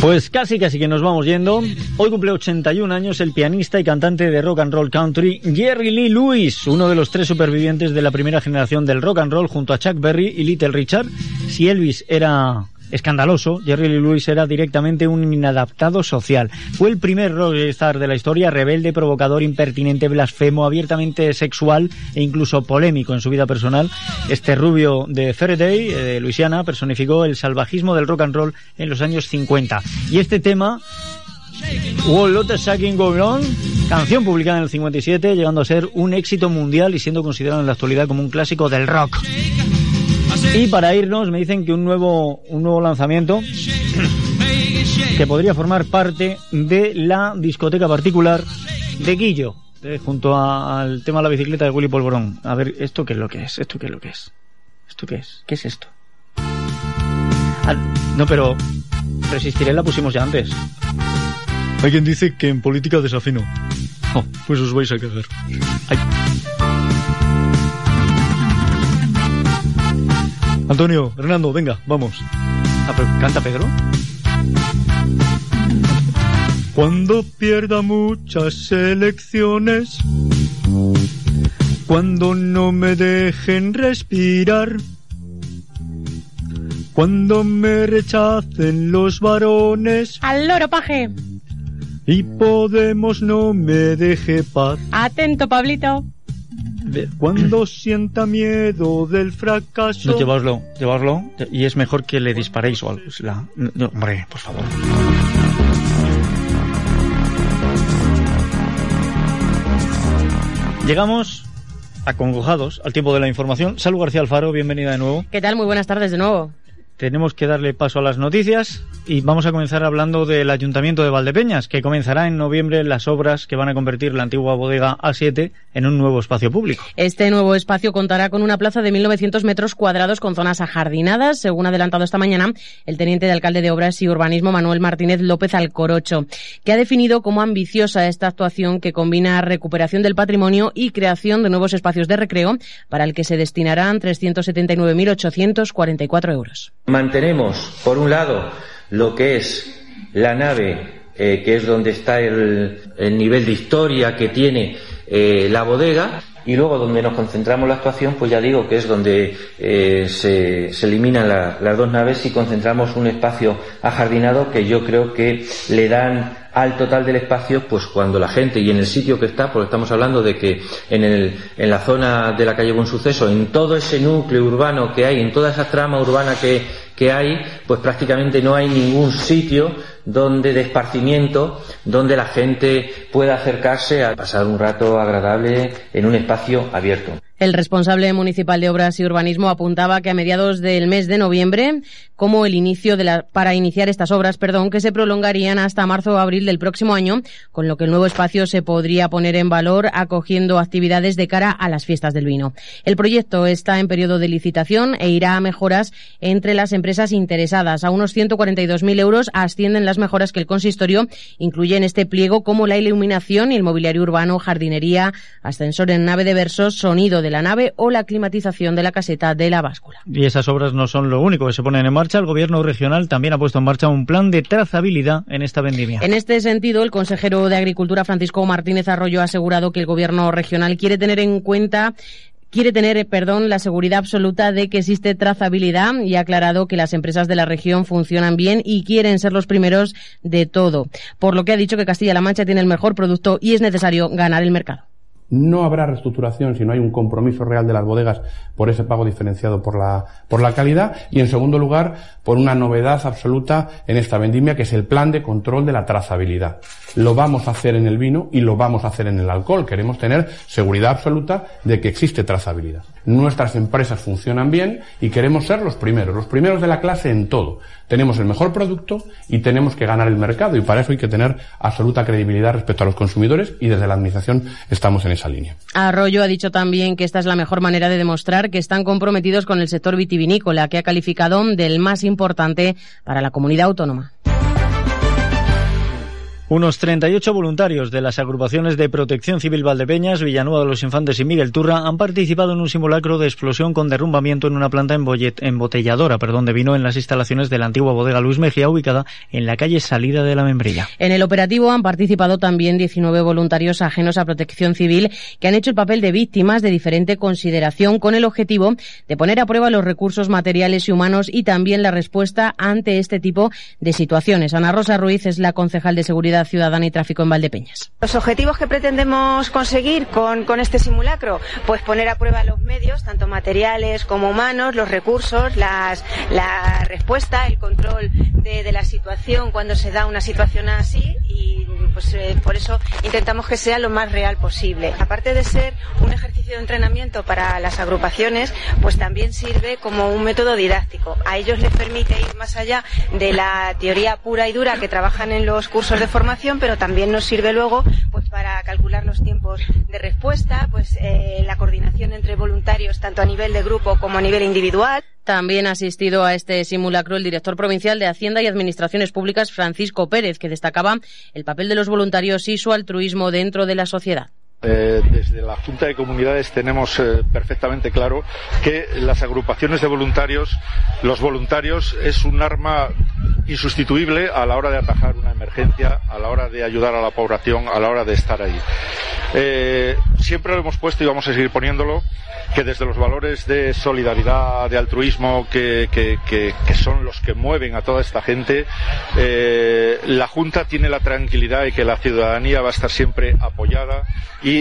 Pues casi casi que nos vamos yendo. Hoy cumple 81 años el pianista y cantante de rock and roll country Jerry Lee Lewis, uno de los tres supervivientes de la primera generación del rock and roll junto a Chuck Berry y Little Richard. Si Elvis era escandaloso, Jerry Lee Lewis era directamente un inadaptado social. Fue el primer rockstar de la historia, rebelde, provocador, impertinente, blasfemo, abiertamente sexual e incluso polémico en su vida personal. Este rubio de Faraday, eh, de Luisiana, personificó el salvajismo del rock and roll en los años 50. Y este tema Wall Lot Shaking Going On, canción publicada en el 57, llegando a ser un éxito mundial y siendo considerado en la actualidad como un clásico del rock. Y para irnos, me dicen que un nuevo, un nuevo lanzamiento que podría formar parte de la discoteca particular de Guillo, eh, junto a- al tema de la bicicleta de Willy Polvorón. A ver, ¿esto qué es lo que es? ¿Esto qué es lo que es? ¿Esto qué es? ¿Qué es esto? Ah, no, pero Resistiré la pusimos ya antes. Hay quien dice que en política desafino. Oh, pues os vais a cagar. Ay. Antonio, Hernando, venga, vamos. Ah, pero ¿Canta Pedro? Cuando pierda muchas elecciones, cuando no me dejen respirar, cuando me rechacen los varones, Al loro, paje. y Podemos no me deje paz. Atento, Pablito. Cuando sienta miedo del fracaso. No, llevadlo, llevadlo. Y es mejor que le disparéis o algo. La- no, hombre, por favor. Llegamos acongojados al tiempo de la información. Salud García Alfaro, bienvenida de nuevo. ¿Qué tal? Muy buenas tardes de nuevo. Tenemos que darle paso a las noticias y vamos a comenzar hablando del Ayuntamiento de Valdepeñas, que comenzará en noviembre las obras que van a convertir la antigua bodega A7 en un nuevo espacio público. Este nuevo espacio contará con una plaza de 1.900 metros cuadrados con zonas ajardinadas, según ha adelantado esta mañana el teniente de alcalde de Obras y Urbanismo Manuel Martínez López Alcorocho, que ha definido como ambiciosa esta actuación que combina recuperación del patrimonio y creación de nuevos espacios de recreo, para el que se destinarán 379.844 euros. Mantenemos, por un lado, lo que es la nave, eh, que es donde está el, el nivel de historia que tiene eh, la bodega, y luego donde nos concentramos la actuación, pues ya digo que es donde eh, se, eliminan la- las dos naves y concentramos un espacio ajardinado que yo creo que le dan al total del espacio, pues cuando la gente y en el sitio que está, porque estamos hablando de que en, el, en la zona de la calle Buen Suceso, en todo ese núcleo urbano que hay, en toda esa trama urbana que hay, pues prácticamente no hay ningún sitio donde de esparcimiento, donde la gente pueda acercarse a pasar un rato agradable en un espacio abierto. El responsable municipal de Obras y Urbanismo apuntaba que a mediados del mes de noviembre, como el inicio de la, para iniciar estas obras, perdón, que se prolongarían hasta marzo o abril del próximo año, con lo que el nuevo espacio se podría poner en valor acogiendo actividades de cara a las fiestas del vino. El proyecto está en periodo de licitación e irá a mejoras entre las empresas interesadas. A unos 142.000 euros ascienden las mejoras que el consistorio incluye en este pliego, como la iluminación el mobiliario urbano, jardinería, ascensor en nave de versos, sonido de la nave o la climatización de la caseta de la báscula. Y esas obras no son lo único que se ponen en marcha. El gobierno regional también ha puesto en marcha un plan de trazabilidad en esta vendimia. En este sentido, el consejero de Agricultura, Francisco Martínez Arroyo, ha asegurado que el gobierno regional quiere tener en cuenta quiere tener, eh, perdón, la seguridad absoluta de que existe trazabilidad y ha aclarado que las empresas de la región funcionan bien y quieren ser los primeros de todo. Por lo que ha dicho que Castilla-La Mancha tiene el mejor producto y es necesario ganar el mercado. No habrá reestructuración si no hay un compromiso real de las bodegas por ese pago diferenciado por la, por la calidad y, en segundo lugar, por una novedad absoluta en esta vendimia, que es el plan de control de la trazabilidad. Lo vamos a hacer en el vino y lo vamos a hacer en el alcohol. Queremos tener seguridad absoluta de que existe trazabilidad. Nuestras empresas funcionan bien y queremos ser los primeros, los primeros de la clase en todo. Tenemos el mejor producto y tenemos que ganar el mercado y para eso hay que tener absoluta credibilidad respecto a los consumidores y desde la Administración estamos en Arroyo ha dicho también que esta es la mejor manera de demostrar que están comprometidos con el sector vitivinícola, que ha calificado del más importante para la comunidad autónoma. Unos 38 voluntarios de las agrupaciones de Protección Civil Valdepeñas, Villanueva de los Infantes y Miguel Turra han participado en un simulacro de explosión con derrumbamiento en una planta embotelladora perdón, de vino en las instalaciones de la antigua bodega Luis Mejía, ubicada en la calle Salida de la Membrilla. En el operativo han participado también 19 voluntarios ajenos a protección civil que han hecho el papel de víctimas de diferente consideración con el objetivo de poner a prueba los recursos materiales y humanos y también la respuesta ante este tipo de situaciones. Ana Rosa Ruiz es la concejal de Seguridad Ciudadana y Tráfico en Valdepeñas. Los objetivos que pretendemos conseguir con, con este simulacro, pues poner a prueba los medios, tanto materiales como humanos, los recursos, las, la respuesta, el control de, de la situación cuando se da una situación así y pues eh, por eso intentamos que sea lo más real posible. Aparte de ser un ejercicio de entrenamiento para las agrupaciones, pues también sirve como un método didáctico. A ellos les permite ir más allá de la teoría pura y dura que trabajan en los cursos de formación, pero también nos sirve luego pues para calcular los tiempos de respuesta, pues eh, la coordinación entre voluntarios tanto a nivel de grupo como a nivel individual. También ha asistido a este simulacro el director provincial de Hacienda y Administraciones Públicas, Francisco Pérez, que destacaba el papel de los voluntarios y su altruismo dentro de la sociedad. Eh, desde la Junta de Comunidades tenemos eh, perfectamente claro que las agrupaciones de voluntarios, los voluntarios es un arma insustituible a la hora de atajar una emergencia, a la hora de ayudar a la población, a la hora de estar ahí. Eh, siempre lo hemos puesto y vamos a seguir poniéndolo, que desde los valores de solidaridad, de altruismo, que, son los que mueven a toda esta gente, la Junta tiene la tranquilidad de que la ciudadanía va a estar siempre apoyada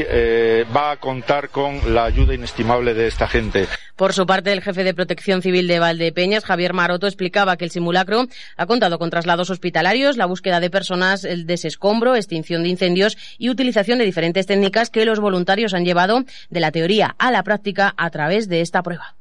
eh, va a contar con la ayuda inestimable de esta gente. Por su parte, el jefe de Protección Civil de Valdepeñas, Javier Maroto, explicaba que el simulacro ha contado con traslados hospitalarios, la búsqueda de personas, el desescombro, extinción de incendios y utilización de diferentes técnicas que los voluntarios han llevado de la teoría a la práctica a través de esta prueba.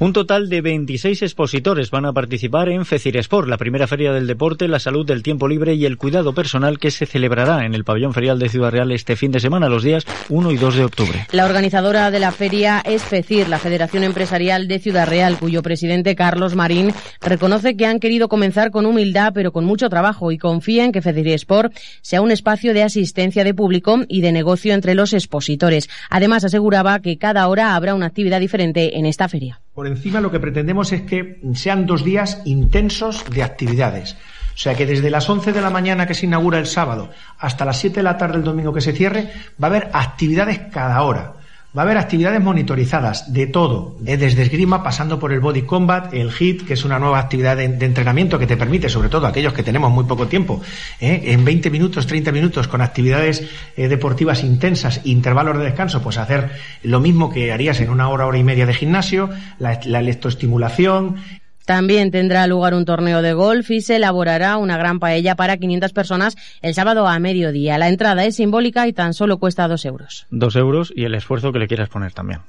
Un total de 26 expositores van a participar en Feciresport, la primera feria del deporte, la salud del tiempo libre y el cuidado personal que se celebrará en el pabellón ferial de Ciudad Real este fin de semana, los días 1 y 2 de octubre. La organizadora de la feria es FECIR, la Federación Empresarial de Ciudad Real, cuyo presidente Carlos Marín reconoce que han querido comenzar con humildad pero con mucho trabajo y confía en que Feciresport sea un espacio de asistencia de público y de negocio entre los expositores. Además, aseguraba que cada hora habrá una actividad diferente en esta feria. Por encima lo que pretendemos es que sean dos días intensos de actividades. O sea que desde las 11 de la mañana que se inaugura el sábado hasta las 7 de la tarde el domingo que se cierre, va a haber actividades cada hora. Va a haber actividades monitorizadas de todo, desde esgrima pasando por el body combat, el HIT, que es una nueva actividad de, de entrenamiento que te permite, sobre todo aquellos que tenemos muy poco tiempo, eh, en 20 minutos, 30 minutos, con actividades eh, deportivas intensas, intervalos de descanso, pues hacer lo mismo que harías en una hora, hora y media de gimnasio, la, la electroestimulación, también tendrá lugar un torneo de golf y se elaborará una gran paella para 500 personas el sábado a mediodía. La entrada es simbólica y tan solo cuesta dos euros. Dos euros y el esfuerzo que le quieras poner también.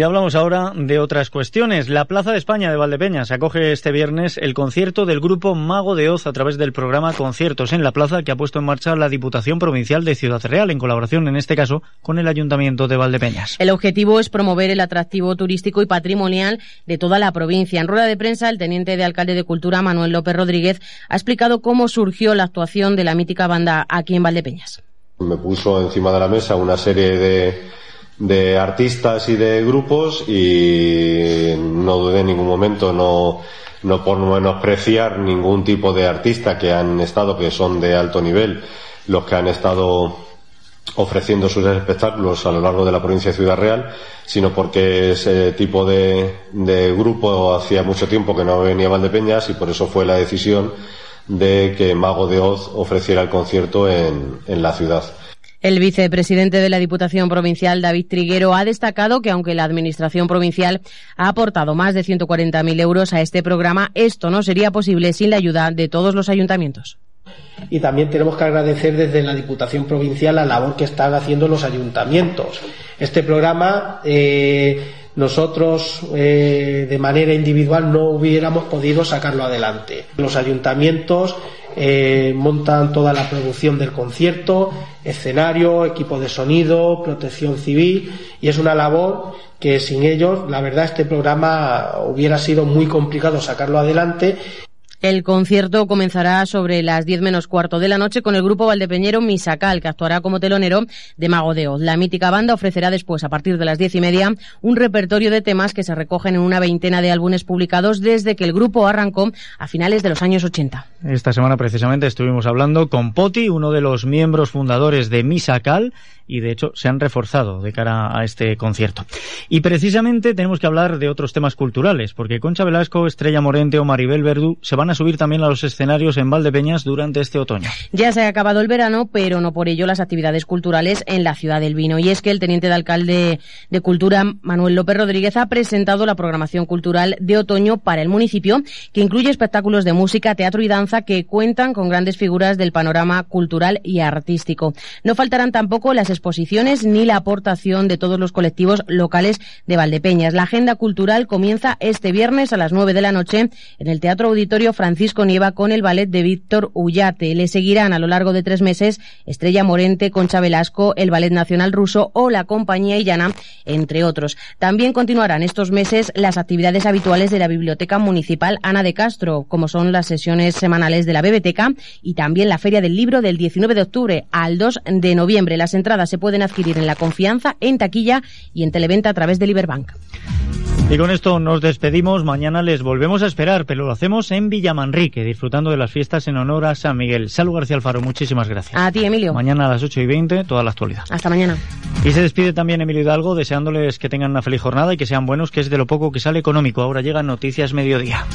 Y hablamos ahora de otras cuestiones. La Plaza de España de Valdepeñas acoge este viernes el concierto del grupo Mago de Oz a través del programa Conciertos en la Plaza que ha puesto en marcha la Diputación Provincial de Ciudad Real en colaboración, en este caso, con el Ayuntamiento de Valdepeñas. El objetivo es promover el atractivo turístico y patrimonial de toda la provincia. En rueda de prensa, el teniente de alcalde de Cultura, Manuel López Rodríguez, ha explicado cómo surgió la actuación de la mítica banda aquí en Valdepeñas. Me puso encima de la mesa una serie de de artistas y de grupos y no dudé en ningún momento, no, no por menospreciar ningún tipo de artista que han estado, que son de alto nivel, los que han estado ofreciendo sus espectáculos a lo largo de la provincia de Ciudad Real, sino porque ese tipo de, de grupo hacía mucho tiempo que no venía a Valdepeñas y por eso fue la decisión de que Mago de Oz ofreciera el concierto en, en la ciudad. El vicepresidente de la Diputación Provincial, David Triguero, ha destacado que aunque la Administración Provincial ha aportado más de 140.000 euros a este programa, esto no sería posible sin la ayuda de todos los ayuntamientos. Y también tenemos que agradecer desde la Diputación Provincial la labor que están haciendo los ayuntamientos. Este programa eh, nosotros eh, de manera individual no hubiéramos podido sacarlo adelante. Los ayuntamientos eh, montan toda la producción del concierto, escenario, equipo de sonido, protección civil y es una labor que sin ellos, la verdad, este programa hubiera sido muy complicado sacarlo adelante el concierto comenzará sobre las 10 menos cuarto de la noche con el grupo valdepeñero Misacal, que actuará como telonero de Mago de Oz. La mítica banda ofrecerá después, a partir de las diez y media, un repertorio de temas que se recogen en una veintena de álbumes publicados desde que el grupo arrancó a finales de los años 80. Esta semana precisamente estuvimos hablando con Poti, uno de los miembros fundadores de Misacal, y de hecho se han reforzado de cara a este concierto. Y precisamente tenemos que hablar de otros temas culturales, porque Concha Velasco, Estrella Morente o Maribel Verdú se van a subir también a los escenarios en Valdepeñas durante este otoño. Ya se ha acabado el verano, pero no por ello las actividades culturales en la ciudad del vino. Y es que el teniente de alcalde de Cultura, Manuel López Rodríguez, ha presentado la programación cultural de otoño para el municipio, que incluye espectáculos de música, teatro y danza que cuentan con grandes figuras del panorama cultural y artístico. No faltarán tampoco las exposiciones ni la aportación de todos los colectivos locales de Valdepeñas. La agenda cultural comienza este viernes a las nueve de la noche en el Teatro Auditorio Francisco Nieva con el ballet de Víctor Ullate. Le seguirán a lo largo de tres meses Estrella Morente, Concha Velasco, el Ballet Nacional Ruso o la Compañía Illana, entre otros. También continuarán estos meses las actividades habituales de la Biblioteca Municipal Ana de Castro, como son las sesiones semanales de la Biblioteca y también la Feria del Libro del 19 de octubre al 2 de noviembre. Las entradas se pueden adquirir en La Confianza, en taquilla y en televenta a través de Liberbank. Y con esto nos despedimos. Mañana les volvemos a esperar, pero lo hacemos en Villamanrique, disfrutando de las fiestas en honor a San Miguel. Salud García Alfaro, muchísimas gracias. A ti, Emilio. Mañana a las 8 y 20, toda la actualidad. Hasta mañana. Y se despide también Emilio Hidalgo, deseándoles que tengan una feliz jornada y que sean buenos, que es de lo poco que sale económico. Ahora llegan Noticias Mediodía.